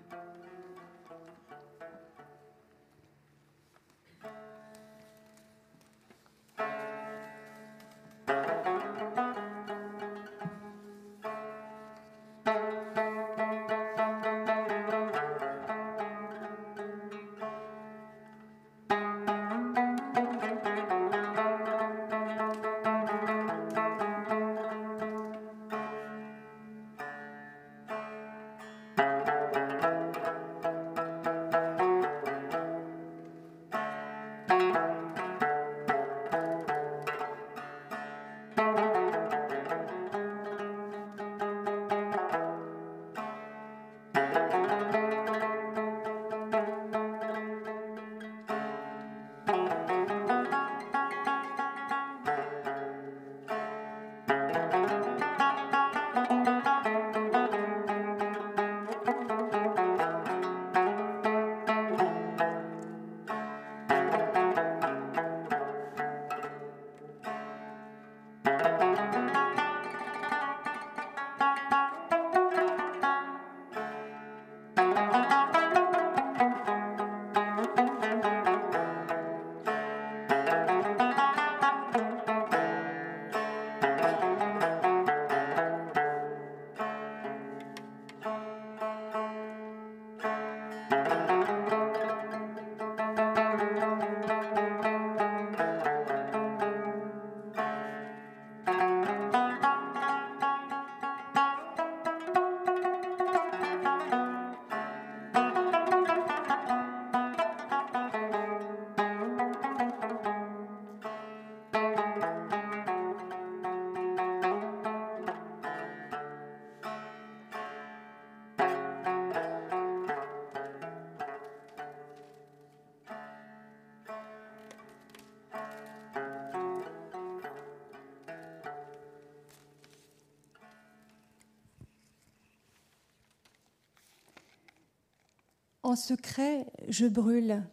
En secret, je brûle.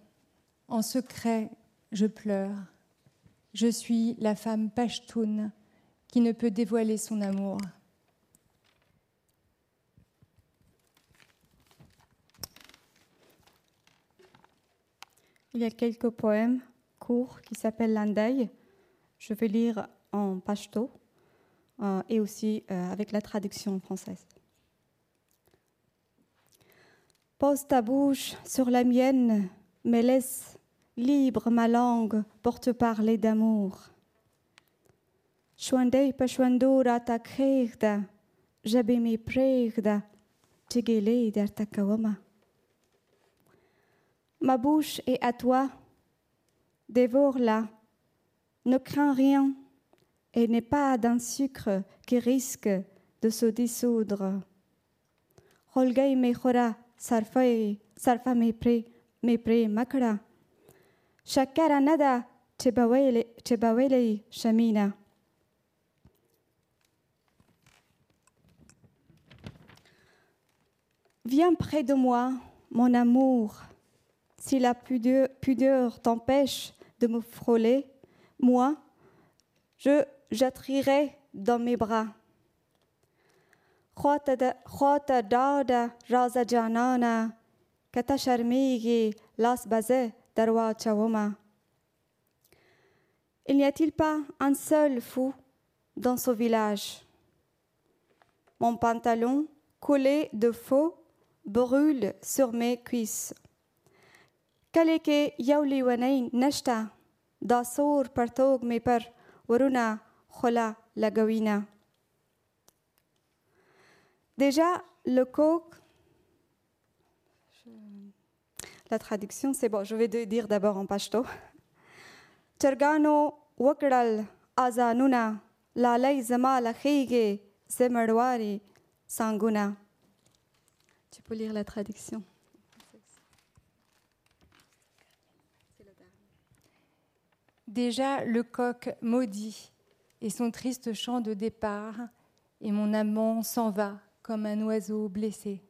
En secret, je pleure. Je suis la femme pashtoun qui ne peut dévoiler son amour. Il y a quelques poèmes courts qui s'appellent l'Andaï. Je vais lire en pashto euh, et aussi euh, avec la traduction française. Pose ta bouche sur la mienne, mais laisse libre ma langue pour te parler d'amour. Ma bouche est à toi, dévore-la, ne crains rien et n'est pas d'un sucre qui risque de se dissoudre. Pre me pre makara. Shakara nada tebawele tebawele shamina. Viens près de moi, mon amour. Si la pudeur, pudeur t'empêche de me frôler, moi, je j'attirerai dans mes bras. خواته ډاډه رازه جانانه که ته شرمیږي لاس به زه در واچومه Il n'y a-t-il pas un seul fou dans ce village? Mon pantalon, collé de faux, brûle sur mes cuisses. کلیکه یو لیونی نشته دا سور پرتوګ می پر ورونه خوله لګوینه Déjà, le coq, la traduction c'est bon, je vais dire d'abord en pashto. Tergano wakral azanuna, la lay la khige, zemarwari sanguna. Tu peux lire la traduction. Déjà le coq maudit et son triste chant de départ, et mon amant s'en va comme un oiseau blessé.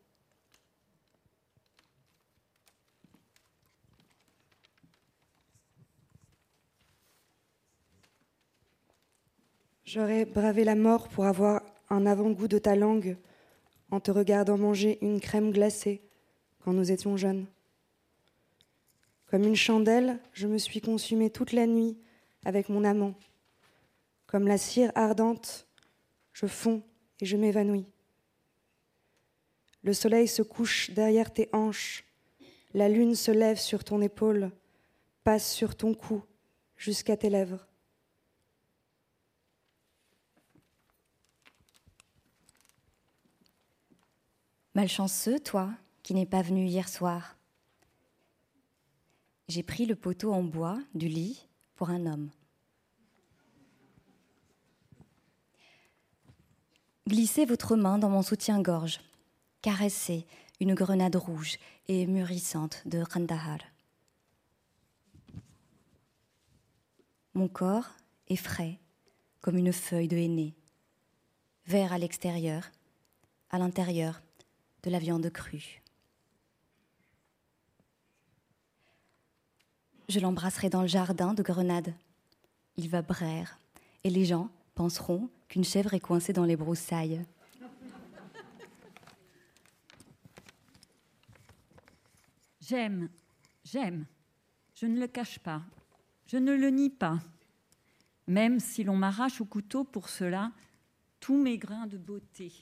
J'aurais bravé la mort pour avoir un avant-goût de ta langue en te regardant manger une crème glacée quand nous étions jeunes. Comme une chandelle, je me suis consumée toute la nuit avec mon amant. Comme la cire ardente, je fonds et je m'évanouis. Le soleil se couche derrière tes hanches, la lune se lève sur ton épaule, passe sur ton cou jusqu'à tes lèvres. Malchanceux, toi, qui n'es pas venu hier soir. J'ai pris le poteau en bois du lit pour un homme. Glissez votre main dans mon soutien-gorge. Caressez une grenade rouge et mûrissante de Kandahar. Mon corps est frais comme une feuille de henné, vert à l'extérieur, à l'intérieur de la viande crue. Je l'embrasserai dans le jardin de Grenade. Il va braire et les gens penseront qu'une chèvre est coincée dans les broussailles. J'aime, j'aime. Je ne le cache pas. Je ne le nie pas. Même si l'on m'arrache au couteau pour cela tous mes grains de beauté.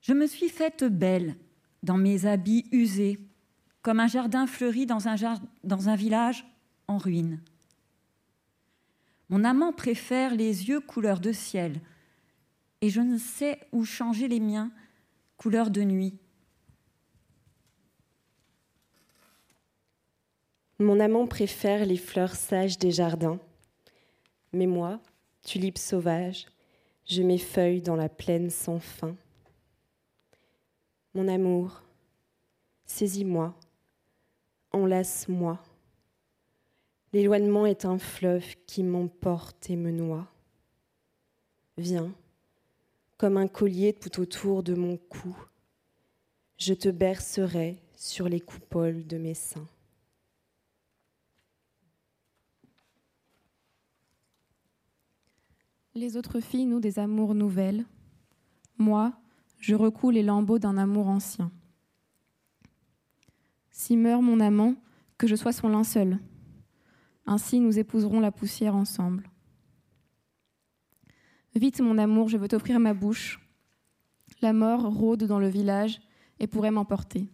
Je me suis faite belle dans mes habits usés, comme un jardin fleuri dans un, village en ruine. Mon amant préfère les yeux couleur de ciel, et je ne sais où changer les miens, couleur de nuit. Mon amant préfère les fleurs sages des jardins, mais moi, tulipe sauvage, je m'effeuille dans la plaine sans fin. Mon amour, saisis-moi, enlace-moi. L'éloignement est un fleuve qui m'emporte et me noie. Viens, comme un collier tout autour de mon cou, je te bercerai sur les coupoles de mes seins. Les autres filles nouent des amours nouvelles. Moi, je recoule les lambeaux d'un amour ancien. Si meurt mon amant, que je sois son linceul. Ainsi nous épouserons la poussière ensemble. Vite, mon amour, je veux t'offrir ma bouche. La mort rôde dans le village et pourrait m'emporter.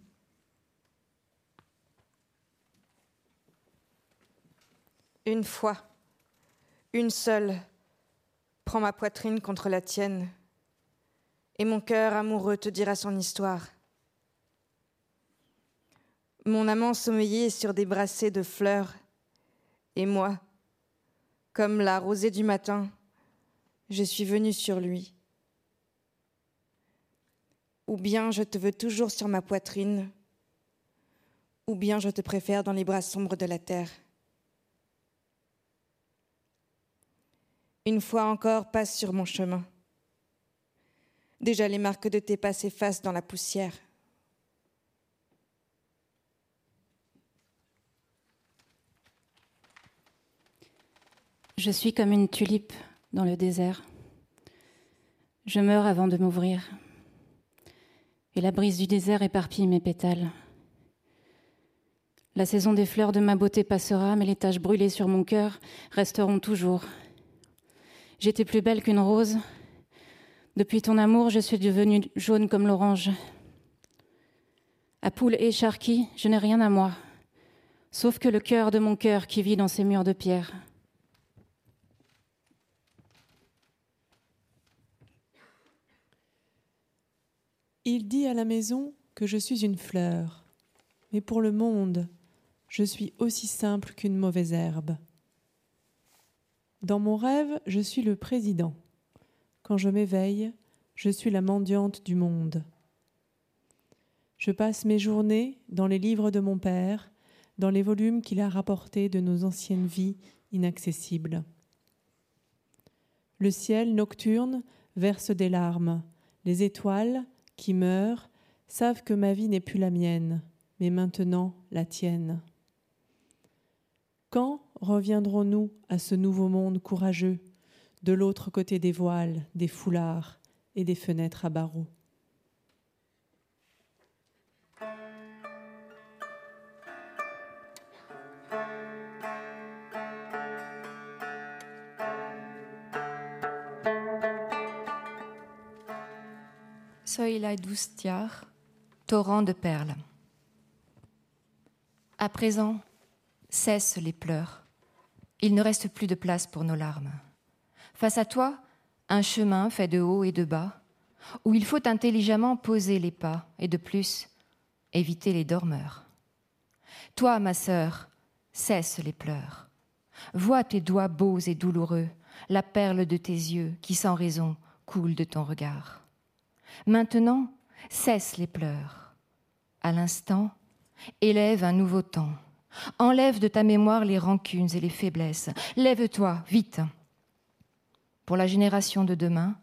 Une fois, une seule, prends ma poitrine contre la tienne, et mon cœur amoureux te dira son histoire. Mon amant sommeillait sur des brassées de fleurs, et moi, comme la rosée du matin, je suis venue sur lui. Ou bien je te veux toujours sur ma poitrine, ou bien je te préfère dans les bras sombres de la terre. Une fois encore, passe sur mon chemin. Déjà les marques de tes pas s'effacent dans la poussière. Je suis comme une tulipe dans le désert. Je meurs avant de m'ouvrir. Et la brise du désert éparpille mes pétales. La saison des fleurs de ma beauté passera, mais les taches brûlées sur mon cœur resteront toujours. J'étais plus belle qu'une rose. Depuis ton amour, je suis devenue jaune comme l'orange. À poule et charqui, je n'ai rien à moi, sauf que le cœur de mon cœur qui vit dans ces murs de pierre. Il dit à la maison que je suis une fleur, mais pour le monde, je suis aussi simple qu'une mauvaise herbe. Dans mon rêve, je suis le président. Quand je m'éveille, je suis la mendiante du monde. Je passe mes journées dans les livres de mon père, dans les volumes qu'il a rapportés de nos anciennes vies inaccessibles. Le ciel nocturne verse des larmes, les étoiles, qui meurent savent que ma vie n'est plus la mienne, mais maintenant la tienne. Quand reviendrons-nous à ce nouveau monde courageux, de l'autre côté des voiles, des foulards et des fenêtres à barreaux? Torrent de perles. À présent, cesse les pleurs. Il ne reste plus de place pour nos larmes. Face à toi, un chemin fait de haut et de bas, où il faut intelligemment poser les pas, et de plus, éviter les dormeurs. Toi, ma sœur, cesse les pleurs. Vois tes doigts beaux et douloureux, la perle de tes yeux qui sans raison coule de ton regard. Maintenant, cesse les pleurs. À l'instant, élève un nouveau temps. Enlève de ta mémoire les rancunes et les faiblesses. Lève-toi, vite. Pour la génération de demain,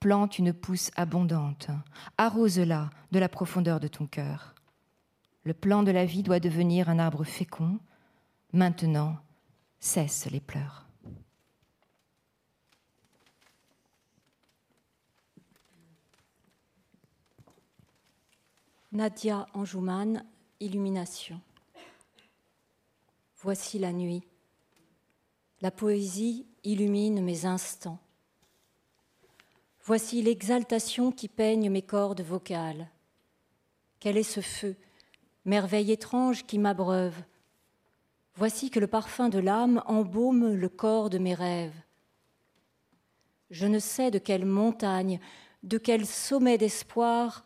plante une pousse abondante. Arrose-la de la profondeur de ton cœur. Le plan de la vie doit devenir un arbre fécond. Maintenant, cesse les pleurs. Nadia Anjouman, Illumination. Voici la nuit. La poésie illumine mes instants. Voici l'exaltation qui peigne mes cordes vocales. Quel est ce feu, merveille étrange qui m'abreuve? Voici que le parfum de l'âme embaume le corps de mes rêves. Je ne sais de quelle montagne, de quel sommet d'espoir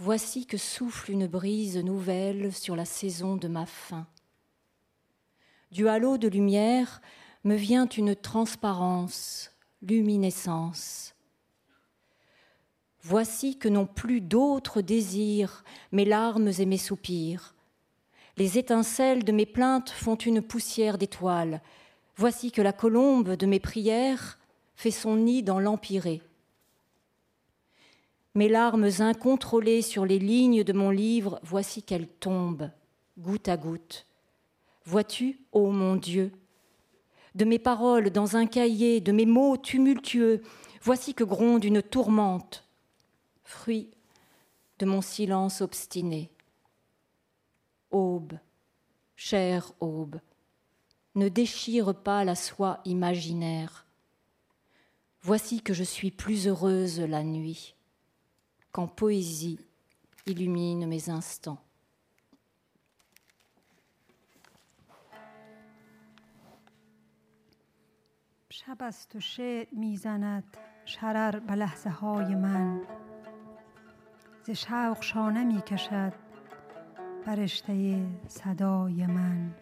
Voici que souffle une brise nouvelle sur la saison de ma faim. Du halo de lumière me vient une transparence, luminescence. Voici que n'ont plus d'autres désirs mes larmes et mes soupirs. Les étincelles de mes plaintes font une poussière d'étoiles. Voici que la colombe de mes prières fait son nid dans l'empyrée mes larmes incontrôlées sur les lignes de mon livre, voici qu'elles tombent, goutte à goutte. Vois-tu, ô mon Dieu, de mes paroles dans un cahier, de mes mots tumultueux, voici que gronde une tourmente, fruit de mon silence obstiné. Aube, chère aube, ne déchire pas la soie imaginaire. Voici que je suis plus heureuse la nuit qu'en poésie illumine mes instants. شب است و شعر می‌زند شرر به لحظه های من. ز شوق شانه می کشد فرشته صدای من.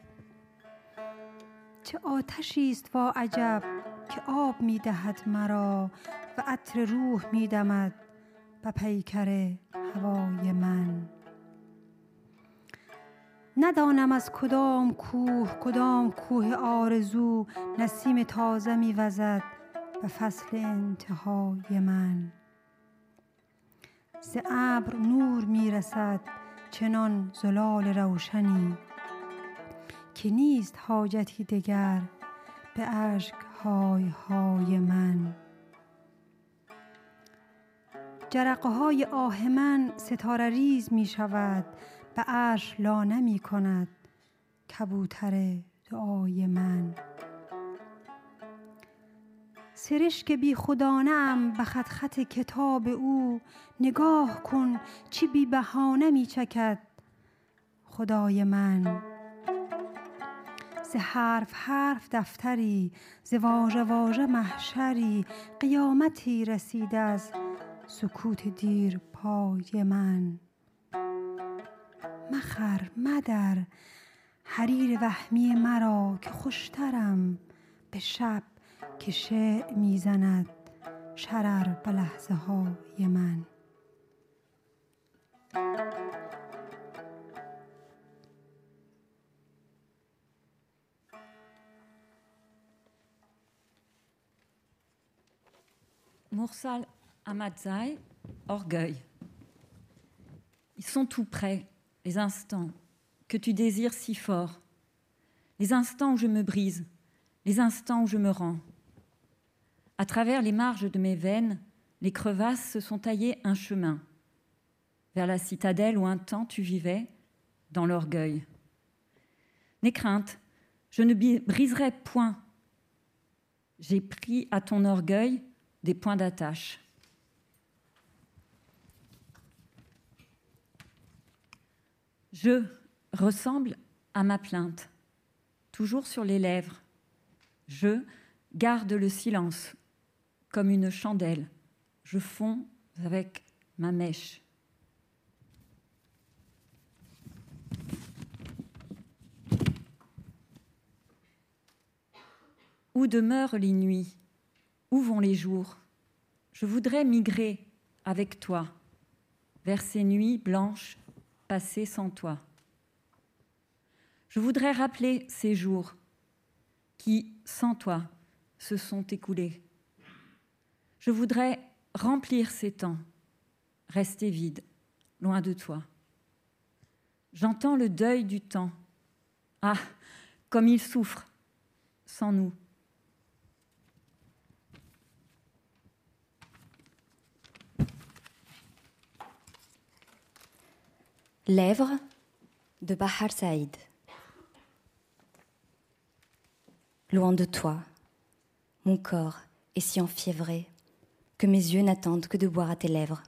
چه آتشی است وا عجب که آب می دهد مرا و عطر روح می به پیکر هوای من. ندانم از کدام کوه کدام کوه آرزو نسیم تازه می وزد به فصل انتهای من. ز ابر نور می رسد چنان زلال روشنی که نیست حاجتی دگر به اشک های های من. جرقه های آه من ستاره ریز می شود به عرش لانه می کند کبوتر دعای من. سرشک بی خودانه ام به خط خط کتاب او نگاه کن چی بی بهانه می چکد خدای من. ز حرف حرف دفتری ز واژه واژه محشری قیامتی رسیده از سکوت دیر پای من. مخر مدر حریر وهمی مرا که خوشترم به شب که شعر می‌زند شرر به لحظه های من. Mursal Amadzai, orgueil. Ils sont tout près, les instants que tu désires si fort, les instants où je me brise, les instants où je me rends. À travers les marges de mes veines, les crevasses se sont taillées un chemin vers la citadelle où un temps tu vivais dans l'orgueil. N'aie crainte, je ne briserai point. J'ai pris à ton orgueil des points d'attache. Je ressemble à ma plainte, toujours sur les lèvres. Je garde le silence comme une chandelle. Je fonds avec ma mèche. Où demeurent les nuits? Où vont les jours? Je voudrais migrer avec toi vers ces nuits blanches passées sans toi. Je voudrais rappeler ces jours qui, sans toi, se sont écoulés. Je voudrais remplir ces temps, rester vide, loin de toi. J'entends le deuil du temps. Ah, comme il souffre sans nous. Lèvres de Bahar Saïd. Loin de toi, mon corps est si enfiévré que mes yeux n'attendent que de boire à tes lèvres.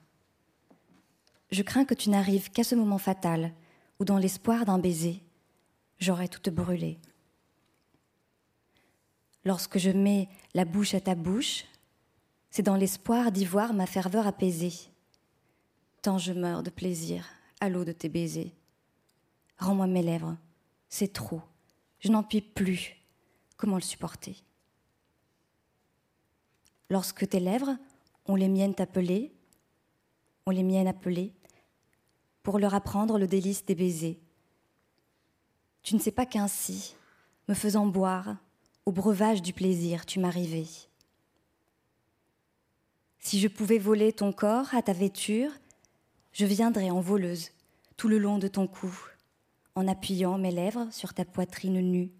Je crains que tu n'arrives qu'à ce moment fatal où, dans l'espoir d'un baiser, j'aurai tout brûlé. Lorsque je mets la bouche à ta bouche, c'est dans l'espoir d'y voir ma ferveur apaisée. Tant je meurs de plaisir à l'eau de tes baisers. Rends-moi mes lèvres, c'est trop, je n'en puis plus. Comment le supporter? Lorsque tes lèvres ont les miennes appelées, ont les miennes appelées, pour leur apprendre le délice des baisers. Tu ne sais pas qu'ainsi, me faisant boire, au breuvage du plaisir, tu m'arrivais. Si je pouvais voler ton corps à ta vêture, je viendrais en voleuse tout le long de ton cou, en appuyant mes lèvres sur ta poitrine nue,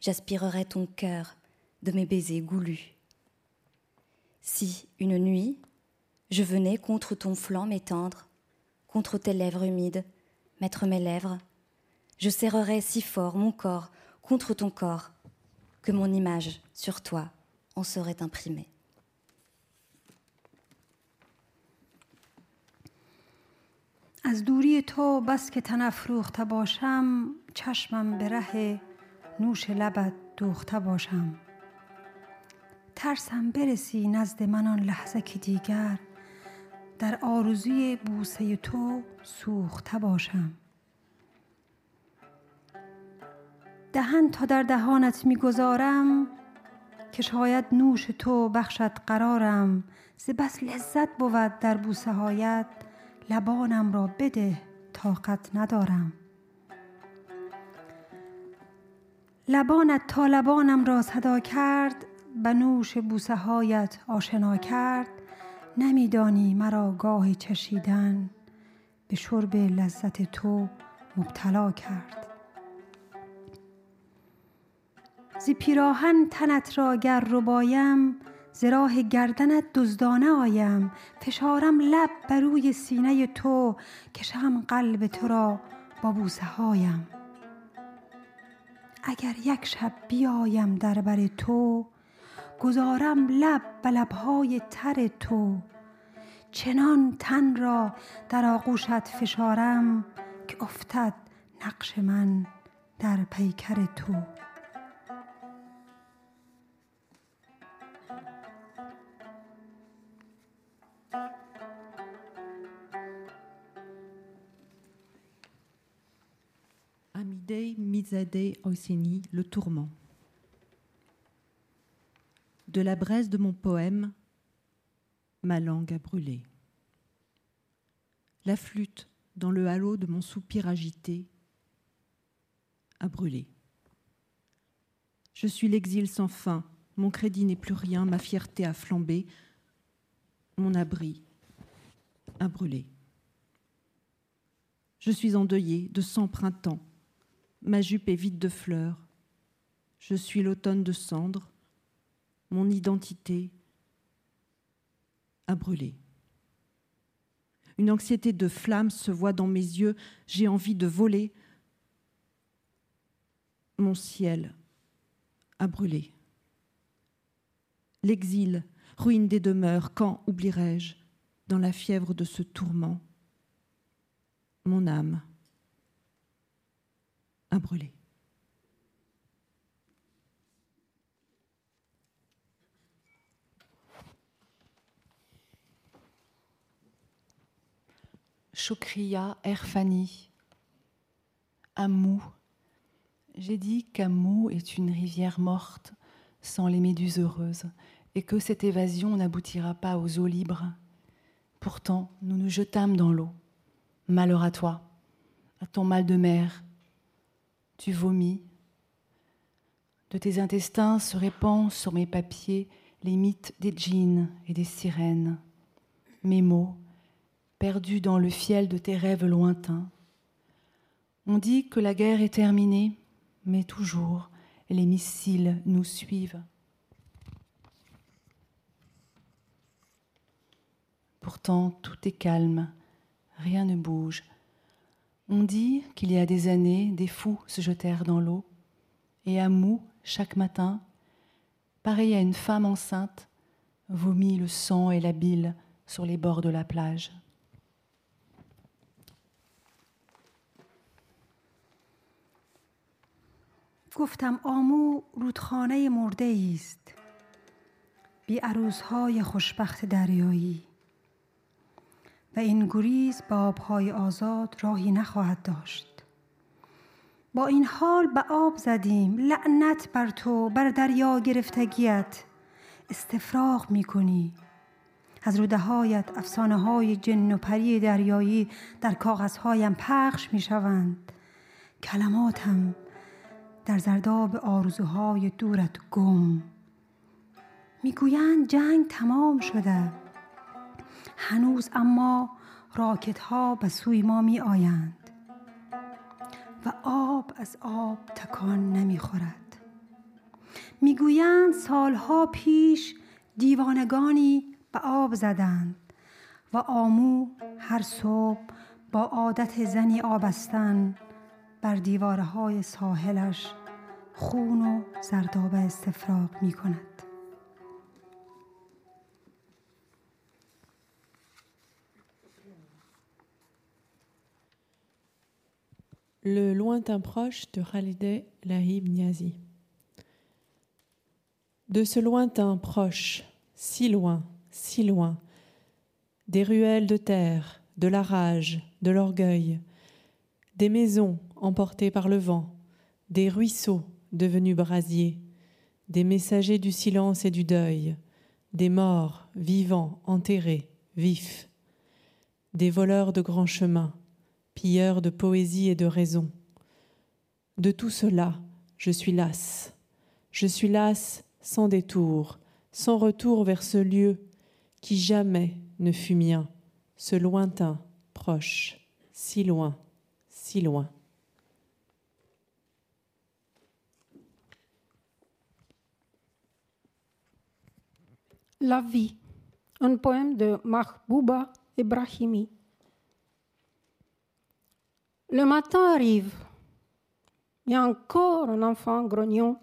j'aspirerais ton cœur de mes baisers goulus. Si, une nuit, je venais contre ton flanc m'étendre, contre tes lèvres humides, mettre mes lèvres, je serrerais si fort mon corps contre ton corps que mon image sur toi en serait imprimée. از دوری تو بس که تن افروخته باشم چشمم به ره نوش لبت دوخته باشم. ترسم برسی نزد من آن لحظه که دیگر در آرزوی بوسه تو سوخته باشم. دهن تا در دهانت می‌گذارم که شاید نوش تو بخشد قرارم. ز بس لذت بود در بوسه هایت لبانم را بده طاقت ندارم. لبانت تا لبانم را صدا کرد به نوش بوسه هایت آشنا کرد. نمیدانی مرا گاهی چشیدن به شرب لذت تو مبتلا کرد. ز پیراهن تنت را گر ربایم ز گردنت دزدانه آیم. فشارم لب بر روی سینه تو. کشم قلب تو را با بوسه هایم. اگر یک شب بیایم در بر تو گذارم لب به لبهای تر تو. چنان تن را در آغوشت فشارم که افتد نقش من در پیکر تو. Oiseni, Le Tourment. De la braise de mon poème, ma langue a brûlé. La flûte, dans le halo de mon soupir agité, a brûlé. Je suis l'exil sans fin, mon crédit n'est plus rien, ma fierté a flambé, mon abri a brûlé. Je suis endeuillée de cent printemps, ma jupe est vide de fleurs, je suis l'automne de cendres, mon identité a brûlé. Une anxiété de flamme se voit dans mes yeux, j'ai envie de voler. Mon ciel a brûlé. L'exil, ruine des demeures, quand oublierai-je, dans la fièvre de ce tourment, mon âme a brûlé. Chokriya Erfani. Amou. J'ai dit qu'Amou est une rivière morte sans les méduses heureuses et que cette évasion n'aboutira pas aux eaux libres. Pourtant, nous nous jetâmes dans l'eau. Malheur à toi, à ton mal de mer. Tu vomis. De tes intestins se répandent sur mes papiers les mythes des djinns et des sirènes. Mes mots, perdu dans le fiel de tes rêves lointains. On dit que la guerre est terminée, mais toujours les missiles nous suivent. Pourtant, tout est calme, rien ne bouge. On dit qu'il y a des années, des fous se jetèrent dans l'eau, et Amou, chaque matin, pareil à une femme enceinte, vomit le sang et la bile sur les bords de la plage. گفتم آمو رودخانه مرده است بی عروسهای خوشبخت دریایی و این گریز با آبهای آزاد راهی نخواهد داشت. با این حال به آب زدیم لعنت بر تو بر دریا گرفتگیت. استفراغ می کنی از روده هایت افسانه های جن و پری دریایی در کاغذهایم پخش می شوند کلماتم در زرداب آرزوهای دورت گم. می‌گویند جنگ تمام شده. هنوز اما راکت ها به سوی ما می آیند و آب از آب تکان نمی خورد می‌گویند سالها پیش دیوانگانی به آب زدند و آمو هر صبح با عادت زنی آبستن بر دیوارهای ساحلش خون و زرداب استفراغ می کند. Le lointain proche de Khalideh Lahib Niazi. De ce lointain proche, si loin, si loin, des ruelles de terre, de la rage, de l'orgueil, des maisons emportées par le vent, des ruisseaux devenus brasiers, des messagers du silence et du deuil, des morts vivants, enterrés, vifs, des voleurs de grands chemins, pilleurs de poésie et de raison. De tout cela, je suis lasse. Je suis lasse sans détour, sans retour vers ce lieu qui jamais ne fut mien, ce lointain, proche, si loin, si loin. La vie, un poème de Mahbouba Ibrahimi. Le matin arrive, il y a encore un enfant grognon,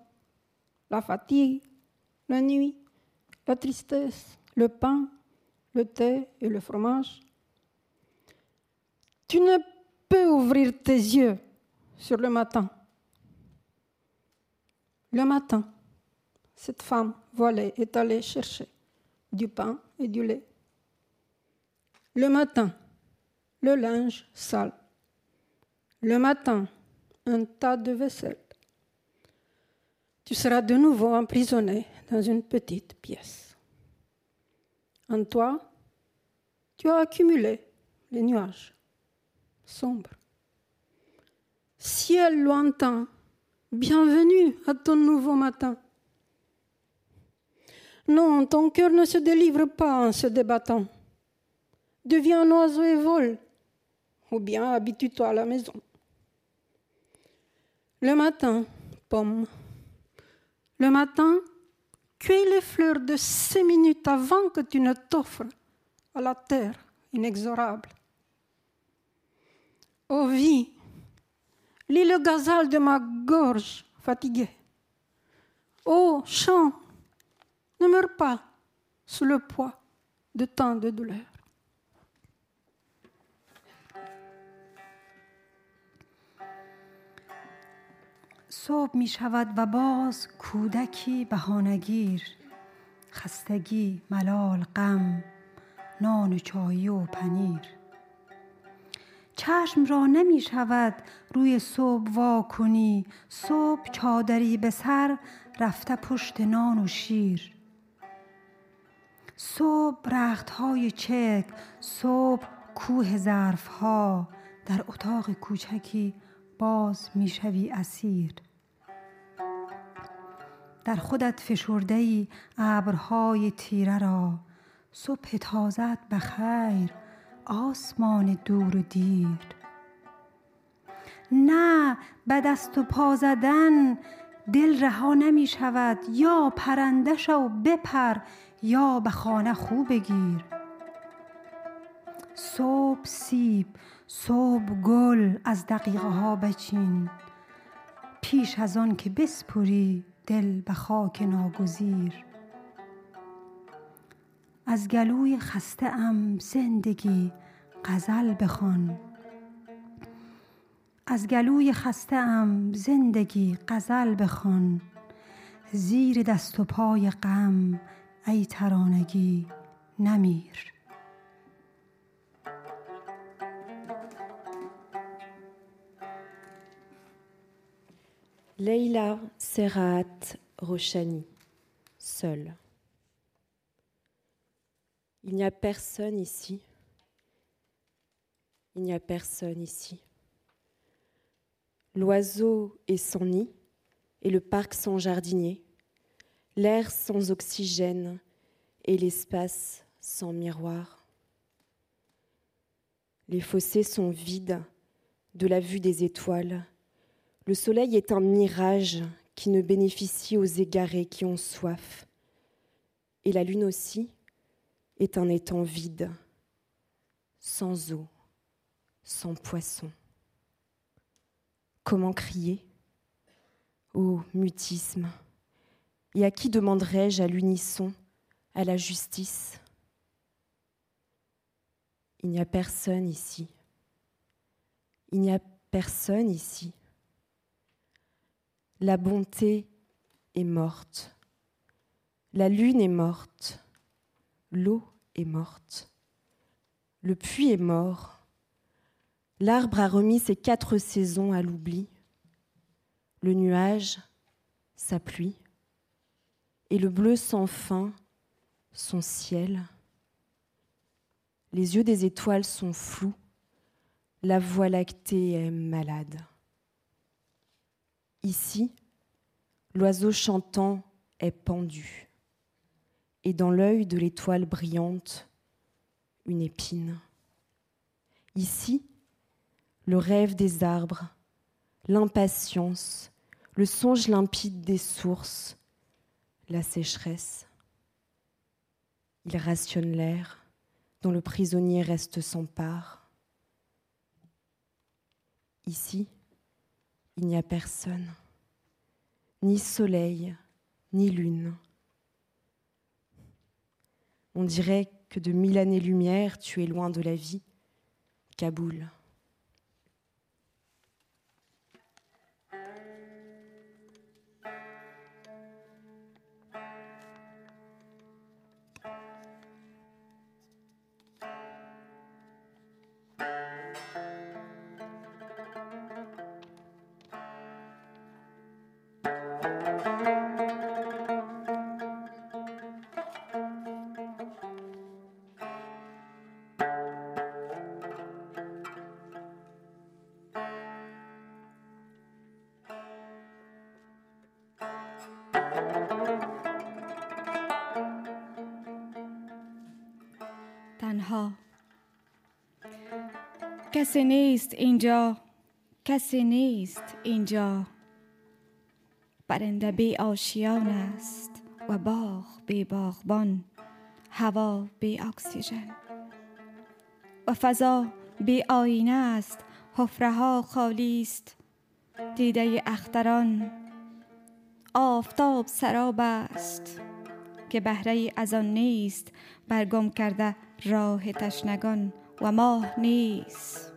la fatigue, la nuit, la tristesse, le pain, le thé et le fromage. Tu ne peux ouvrir tes yeux sur le matin. Le matin, cette femme voilée est allée chercher du pain et du lait. Le matin, le linge sale. Le matin, un tas de vaisselle. Tu seras de nouveau emprisonné dans une petite pièce. En toi, tu as accumulé les nuages sombres. Ciel lointain, bienvenue à ton nouveau matin. Non, ton cœur ne se délivre pas en se débattant. Deviens un oiseau et vole, ou bien habitue-toi à la maison. Le matin, pomme. Le matin, cueille les fleurs de cinq minutes avant que tu ne t'offres à la terre inexorable. Ô vie, lis le gazelle de ma gorge fatiguée. Ô chant, ne meurs pas sous le poids de tant de douleurs. صبح می شود و باز کودکی بهانگیر خستگی ملال غم نان و چایی و پنیر. چشم را نمی شود روی صبح وا کنی صبح چادری به سر رفته پشت نان و شیر. صبح رخت های چک صبح کوه ظرف ها در اتاق کوچکی باز می‌شوی اسیر. در خودت فشرده ای ابرهای تیره را صبح تازت بخیر آسمان دور و دیر. نه به دست و پا زدن دل رها نمی شود یا پرنده شو بپر یا به خانه خوب بگیر. صبح سیب صبح گل از دقیقه ها بچین پیش از آن که بسپری دل به خاک ناگزیر. از گلوی خسته ام زندگی غزل بخوان. از گلوی خسته ام زندگی غزل بخوان. زیر دست و پای غم ای ترانگی نمیر. Leila Serrat Rochani, seule. Il n'y a personne ici. Il n'y a personne ici. L'oiseau est sans nid et le parc sans jardinier, l'air sans oxygène et l'espace sans miroir. Les fossés sont vides de la vue des étoiles le soleil est un mirage qui ne bénéficie aux égarés qui ont soif. Et la lune aussi est un étang vide, sans eau, sans poisson. Comment crier Ô mutisme? Et à qui demanderai-je à l'unisson, à la justice? Il n'y a personne ici. Il n'y a personne ici. La bonté est morte. La lune est morte, l'eau est morte, le puits est mort, l'arbre a remis ses quatre saisons à l'oubli, le nuage, sa pluie, et le bleu sans fin, son ciel. Les yeux des étoiles sont flous, la voie lactée est malade. Ici, l'oiseau chantant est pendu, et dans l'œil de l'étoile brillante, une épine. Ici, le rêve des arbres, l'impatience, le songe limpide des sources, la sécheresse. Il rationne l'air dont le prisonnier reste sans part. Ici, il n'y a personne, ni soleil, ni lune. On dirait que de mille années-lumière, tu es loin de la vie, Kaboul. کسی نیست اینجا. کسی نیست اینجا. پرنده بی آشیان است و باغ بی باغبان. هوا بی اکسیژن. و فضا بی آینه است. حفره ها خالی است. دیده اختران. آفتاب سراب است. که بهره از آن نیست. برگم کرده راه تشنگان و ماه نیست.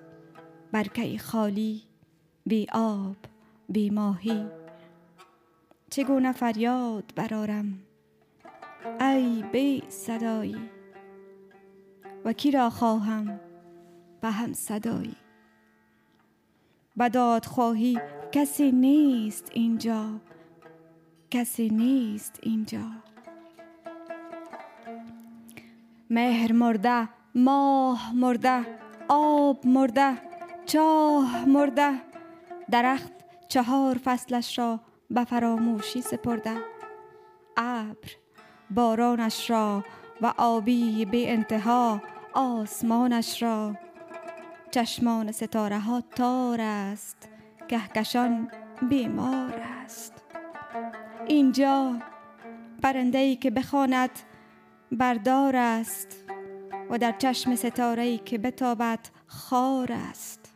برکه خالی؟ بی آب بی ماهی. چگونه فریاد برارم ای بی صدایی. و کی را خواهم؟ به هم صدایی. بداد خواهی کسی نیست اینجا. کسی نیست اینجا. مهر مرده ماه مرده آب مرده چاه مرده. درخت چهار فصلش را به فراموشی سپرده. ابر بارانش را و آبی بی انتها آسمانش را. چشمان ستاره ها تار است کهکشان بیمار است. اینجا پرنده ای که بخواند بردار است و در چشم ستاره ای که بتابد خار است.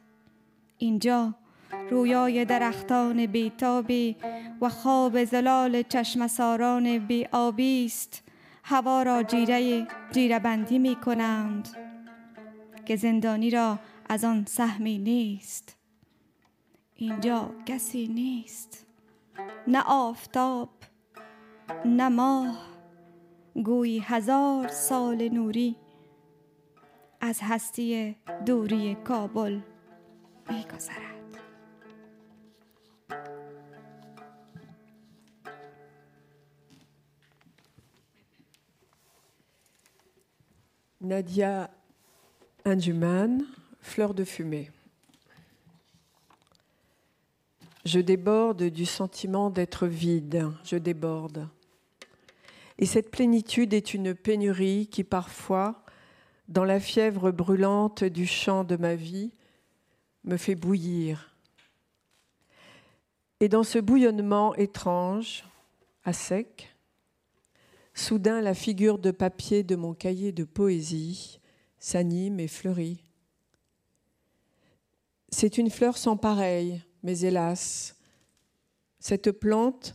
اینجا رویای درختان بیتابی و خواب زلال چشم ساران بی آبی است. هوا را جیره جیره بندی می کنند که زندانی را از آن سهمی نیست. اینجا کسی نیست. نه آفتاب نه ماه. گویی هزار سال نوری از هستی دوری کابل میگذرد Nadia Induman, Fleur de fumée. Je déborde du sentiment d'être vide, je déborde. Et cette plénitude est une pénurie qui parfois, dans la fièvre brûlante du champ de ma vie, me fait bouillir. Et dans ce bouillonnement étrange, à sec, soudain la figure de papier de mon cahier de poésie s'anime et fleurit. C'est une fleur sans pareille, mais hélas, cette plante,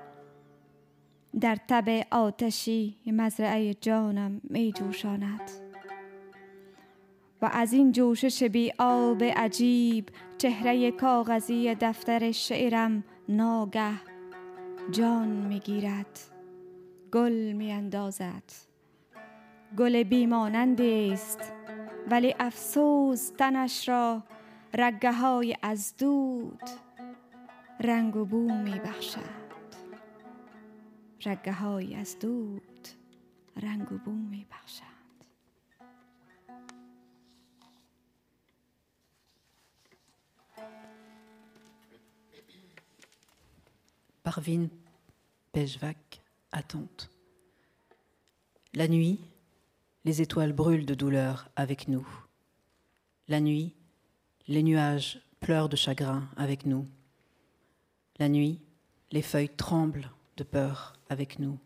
در تب آتشی مزرعه جانم می جوشاند. و از این جوشش بی آب عجیب چهره کاغذی دفتر شعرم ناگه جان می‌گیرد گل میاندازد گل بیمانند است ولی افسوس تنش را رگه های از دود رنگ و بو می بخشد. رگه های از دود رنگ و بو می بخشد Parvin Pejvak, attente. La nuit, les étoiles brûlent de douleur avec nous. La nuit, les nuages pleurent de chagrin avec nous. La nuit, les feuilles tremblent de peur avec nous.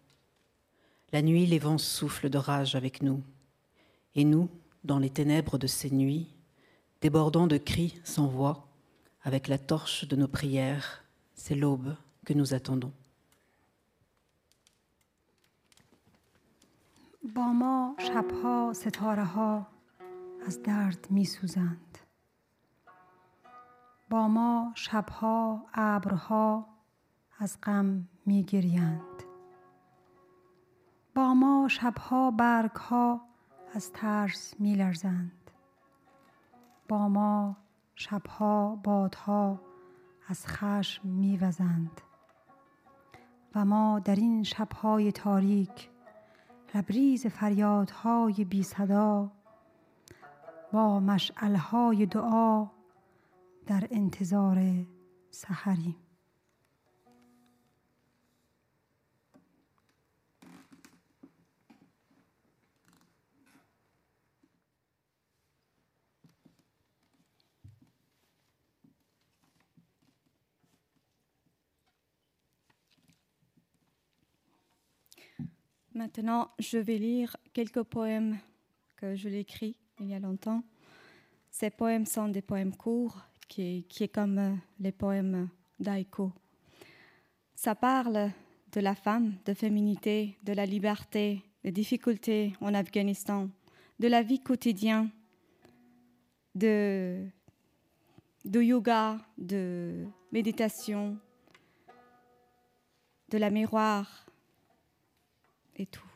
La nuit, les vents soufflent de rage avec nous. Et nous, dans les ténèbres de ces nuits, débordant de cris sans voix, avec la torche de nos prières, c'est l'aube que nous attendons. با ما شبها ستاره ها از درد می سوزند با ما شبها ابرها از غم می گریند با ما شبها برگ ها از ترس می لرزند با ما شبها بادها از خشم می وزند و ما در این شبهای تاریک لبریز فریادهای بی صدا با مشعلهای دعا در انتظار سحریم. Maintenant, je vais lire quelques poèmes que je l'ai écrits il y a longtemps. Ces poèmes sont des poèmes courts, qui, qui est comme euh, les poèmes d'Aiko. Ça parle de la femme, de féminité, de la liberté, des difficultés en Afghanistan, de la vie quotidienne, de yoga, de méditation, de la miroir et tout.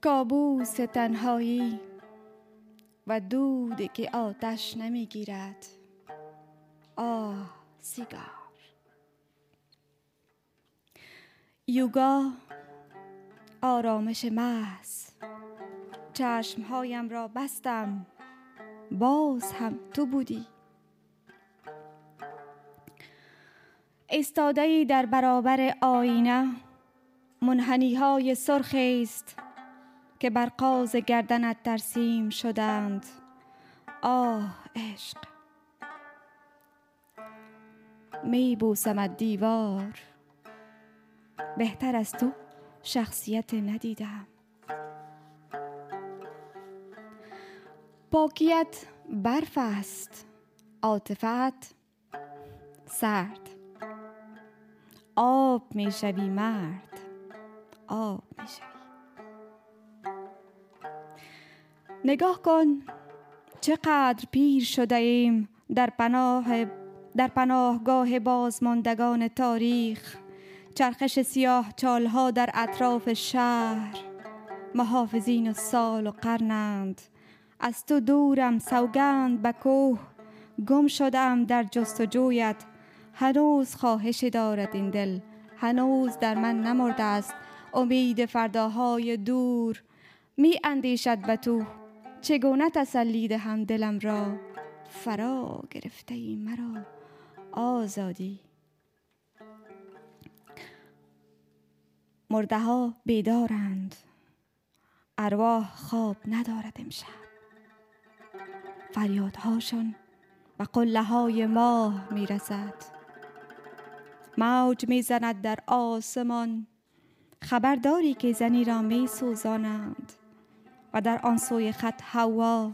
کابوس تنهایی و دودی که آتش نمی‌گیرد آه سیگار یوگا آرامش محض چشمهایم را بستم باز هم تو بودی استاده در برابر آینه منحنی های سرخ است که بر قاز گردنت ترسیم شدند. آه عشق. می بوسمت دیوار. بهتر از تو شخصیت ندیدم. پاکیت برف است. عاطفت سرد. آب می شوی مرد. آب می شوی نگاه کن چقدر پیر شده ایم در پناه در پناهگاه بازماندگان تاریخ. چرخش سیاه چالها در اطراف شهر. محافظین و سال و قرنند. از تو دورم سوگند به کوه گم شدم در جستجویت هنوز خواهش دارد این دل. هنوز در من نمرده است. امید فرداهای دور می اندیشد به تو. چگونه تسلی دهم دلم را؟ فرا گرفته ای مرا. آزادی. مرده ها بیدارند. ارواح خواب ندارد امشب. فریادهاشان و قله های ماه می‌رسد. موج می‌زند در آسمان. خبرداری که زنی را می سوزانند و در آن سوی خط هوا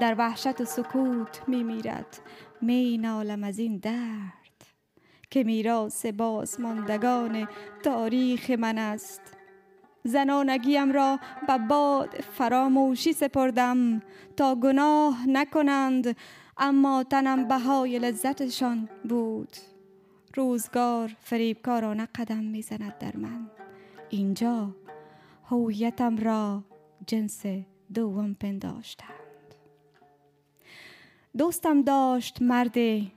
در وحشت و سکوت می میرد می نالم از این درد که میراث بازماندگان تاریخ من است. زنانگیم را به باد فراموشی سپردم تا گناه نکنند اما تنم بهای لذتشان بود. روزگار فریبکارانه قدم می‌زند در من. اینجا هویتم را جنس دوم پنداشتند. دوستم داشت مردی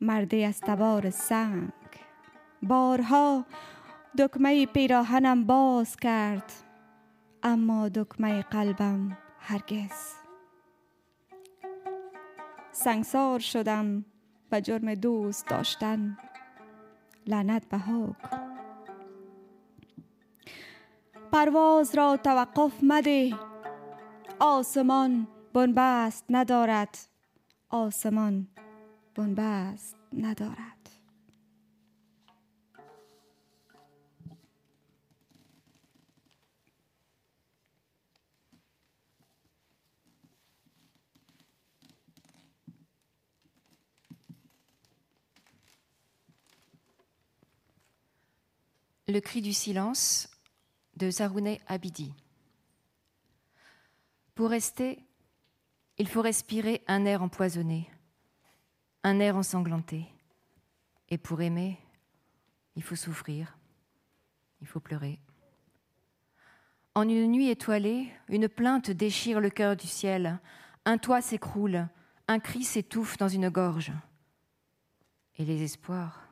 مردی از تبار سنگ. بارها دکمه پیراهنم باز کرد اما دکمه قلبم هرگز. سنگسار شدم. و جرم دوست داشتن. لعنت به حک پرواز را توقف مده. آسمان بنبست ندارد. آسمان بنبست ندارد. Le cri du silence de Zarouné Abidi. Pour rester, il faut respirer un air empoisonné, un air ensanglanté. Et pour aimer, il faut souffrir, il faut pleurer. En une nuit étoilée, une plainte déchire le cœur du ciel, un toit s'écroule, un cri s'étouffe dans une gorge. Et les espoirs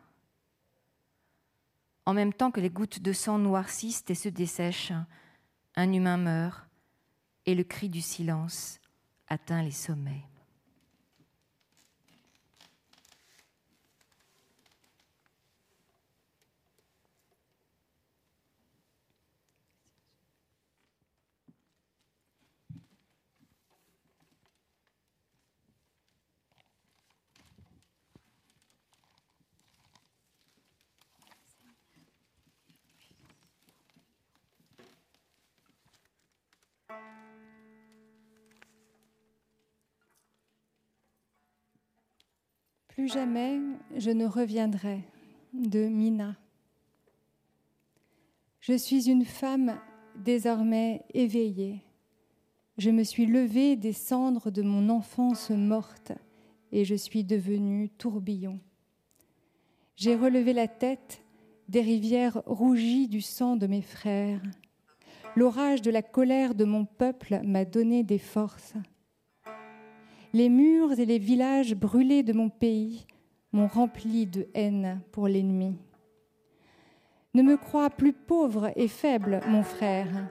en même temps que les gouttes de sang noircissent et se dessèchent, un humain meurt et le cri du silence atteint les sommets. Plus jamais je ne reviendrai de Mina. Je suis une femme désormais éveillée. Je me suis levée des cendres de mon enfance morte et je suis devenue tourbillon. J'ai relevé la tête des rivières rougies du sang de mes frères. L'orage de la colère de mon peuple m'a donné des forces. Les murs et les villages brûlés de mon pays m'ont rempli de haine pour l'ennemi. Ne me crois plus pauvre et faible, mon frère.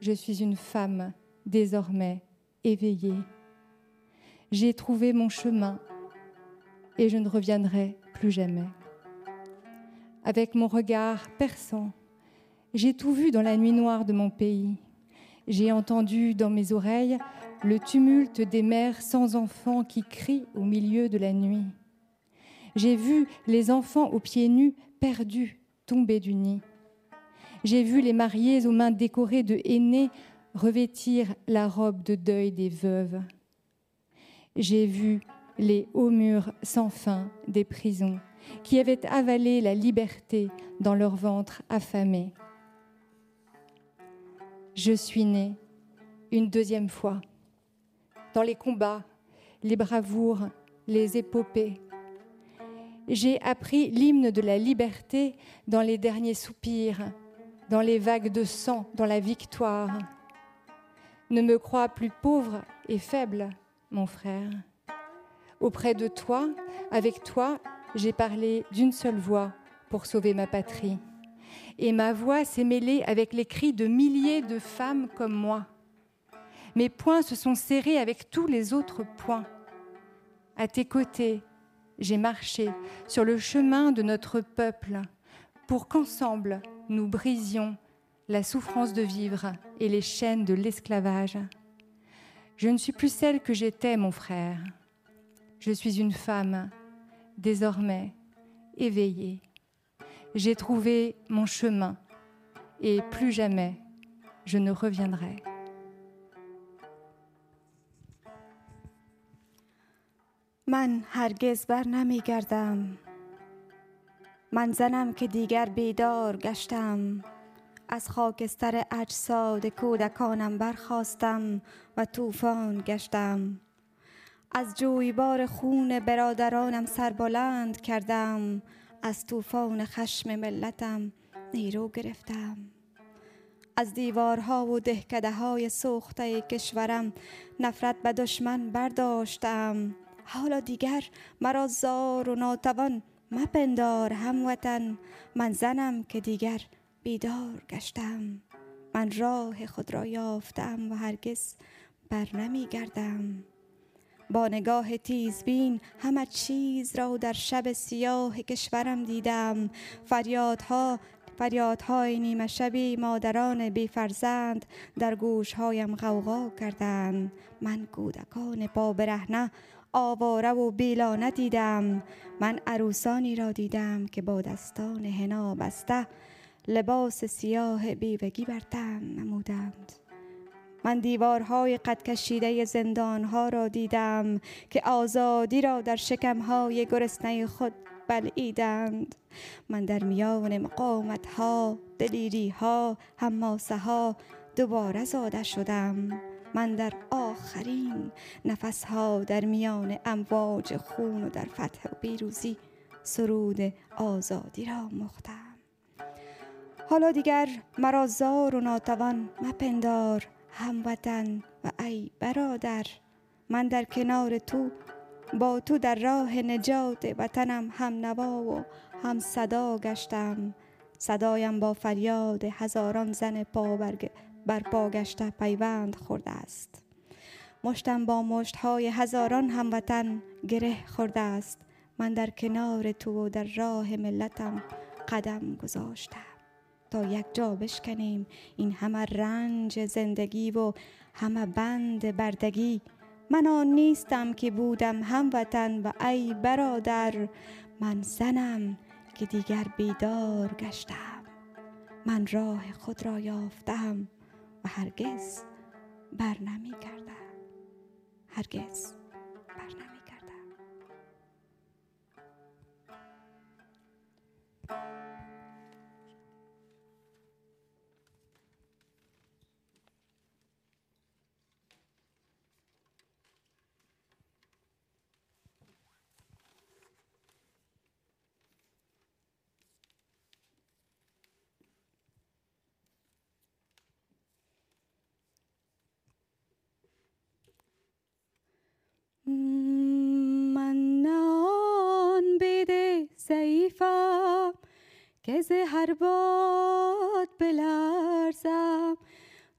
Je suis une femme désormais éveillée. J'ai trouvé mon chemin et je ne reviendrai plus jamais. Avec mon regard perçant, j'ai tout vu dans la nuit noire de mon pays. J'ai entendu dans mes oreilles le tumulte des mères sans enfants qui crient au milieu de la nuit. J'ai vu les enfants aux pieds nus perdus tomber du nid. J'ai vu les mariés aux mains décorées de aînés revêtir la robe de deuil des veuves. J'ai vu les hauts murs sans fin des prisons qui avaient avalé la liberté dans leur ventre affamé. Je suis née une deuxième fois dans les combats, les bravoures, les épopées. J'ai appris l'hymne de la liberté dans les derniers soupirs, dans les vagues de sang, dans la victoire. Ne me crois plus pauvre et faible, mon frère. Auprès de toi, avec toi, j'ai parlé d'une seule voix pour sauver ma patrie. Et ma voix s'est mêlée avec les cris de milliers de femmes comme moi. Mes poings se sont serrés avec tous les autres poings. À tes côtés, j'ai marché sur le chemin de notre peuple pour qu'ensemble nous brisions la souffrance de vivre et les chaînes de l'esclavage. Je ne suis plus celle que j'étais, mon frère. Je suis une femme, désormais éveillée. J'ai trouvé mon chemin et plus jamais je ne reviendrai. من هرگز بر نمی گردم من زنم که دیگر بیدار گشتم. از خاکستر اجساد کودکانم برخواستم و طوفان گشتم. از جویبار خون برادرانم سربلند کردم. از طوفان خشم ملتم نیرو گرفتم. از دیوارها و دهکده های سوخته کشورم نفرت به دشمن برداشتم. حالا دیگر مرا زار و ناتوان مپندار هموطن. من زنم که دیگر بیدار گشتم. من راه خود را یافتم و هرگز بر نمی گردم. با نگاه تیزبین همه چیز را در شب سیاه کشورم دیدم. فریادها فریادهای نیمه شبی مادران بی فرزند در گوشهایم غوغا کردند. من کودکان پا برهنه آواره و بیلانه دیدم. من عروسانی را دیدم که با دستان هنا بسته لباس سیاه بیوگی بر تن نمودند. من دیوارهای قد کشیده زندانها را دیدم که آزادی را در شکمهای گرسنه خود بلعیدند. من در میان مقامت ها دلیری ها هماسه ها دوباره زاده شدم. من در آخرین نفس ها در میان امواج خون و در فتح و پیروزی سرود آزادی را مختم. حالا دیگر مرا زار و ناتوان مپندار. هموطن و ای برادر من در کنار تو با تو در راه نجات وطنم هم نوا و هم صدا گشتم. صدایم با فریاد هزاران زن پا بر پا گشته پیوند خورده است. مشتم با مشتهای هزاران هموطن گره خورده است. من در کنار تو و در راه ملتم قدم گذاشتم تا یک جا بشکنیم. این همه رنج زندگی و همه بند بردگی. من آن نیستم که بودم هموطن و ای برادر من زنم که دیگر بیدار گشتم. من راه خود را یافتم و هرگز بر نمی کردم. هرگز. ز هر باد بلرزم.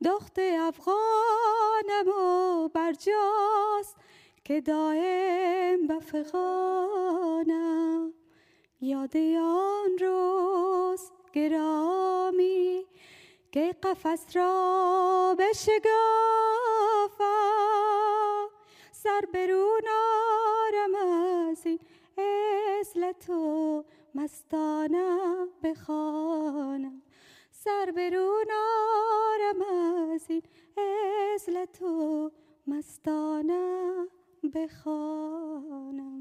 دخت افغانم و برجاست که دائم بفغانم یاد آن روز گرامی که قفس را بشگافم سر برون آرم از این تو. مستانم بخوانم. سر برون آرم از این اصل تو. مستانم بخوانم.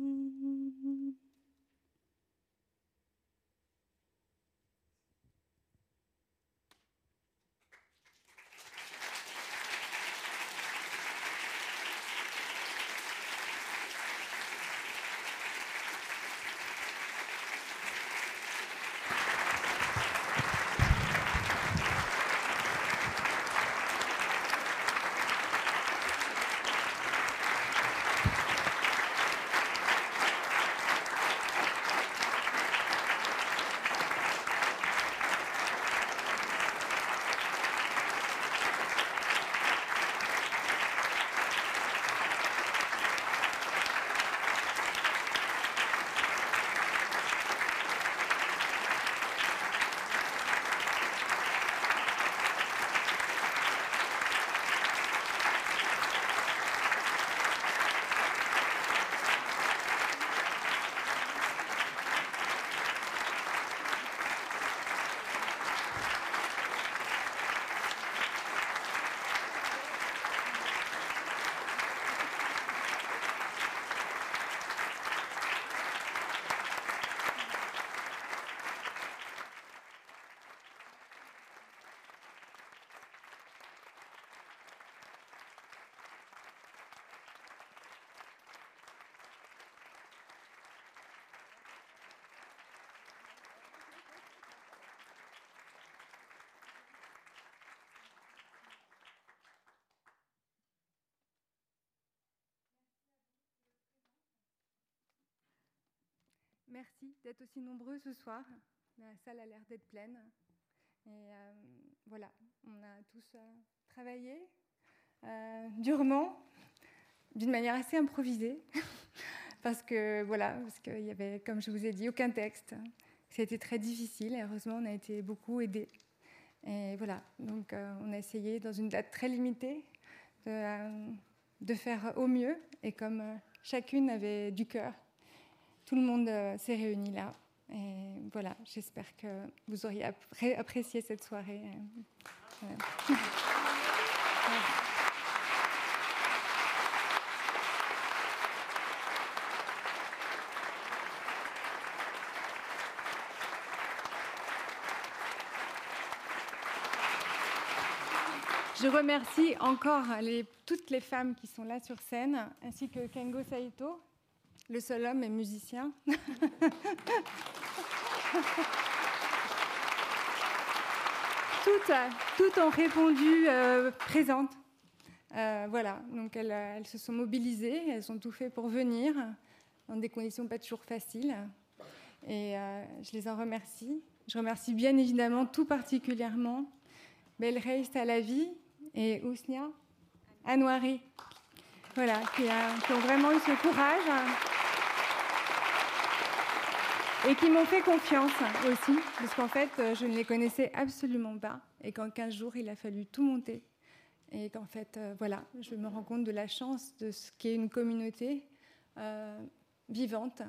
Merci d'être aussi nombreux ce soir. La salle a l'air d'être pleine. Et euh, voilà, on a tous euh, travaillé euh, durement, d'une manière assez improvisée, (laughs) parce que voilà, parce qu'il y avait, comme je vous ai dit, aucun texte. C'était très difficile. Et heureusement, on a été beaucoup aidés. Et voilà, donc on a essayé dans une date très limitée de, de faire au mieux. Et comme chacune avait du cœur, tout le monde s'est réuni là. Et voilà, j'espère que vous auriez apprécié cette soirée. (laughs) Je remercie encore toutes les femmes qui sont là sur scène, ainsi que Kengo Saito, le seul homme et musicien. (laughs) toutes, ont répondu euh, présentes. Euh, voilà, donc elles, elles, se sont mobilisées, elles ont tout fait pour venir, dans des conditions pas toujours faciles. Et euh, je les en remercie. Je remercie bien évidemment tout particulièrement Belreist à la vie et Ousnia Anouari, voilà, qui, qui ont vraiment eu ce courage et qui m'ont fait confiance aussi, parce qu'en fait, euh, je ne les connaissais absolument pas, et qu'en 15 jours, il a fallu tout monter, et qu'en fait, euh, voilà, je me rends compte de la chance de ce qu'est une communauté euh, vivante,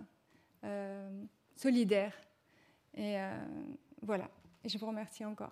solidaire, et voilà, et je vous remercie encore.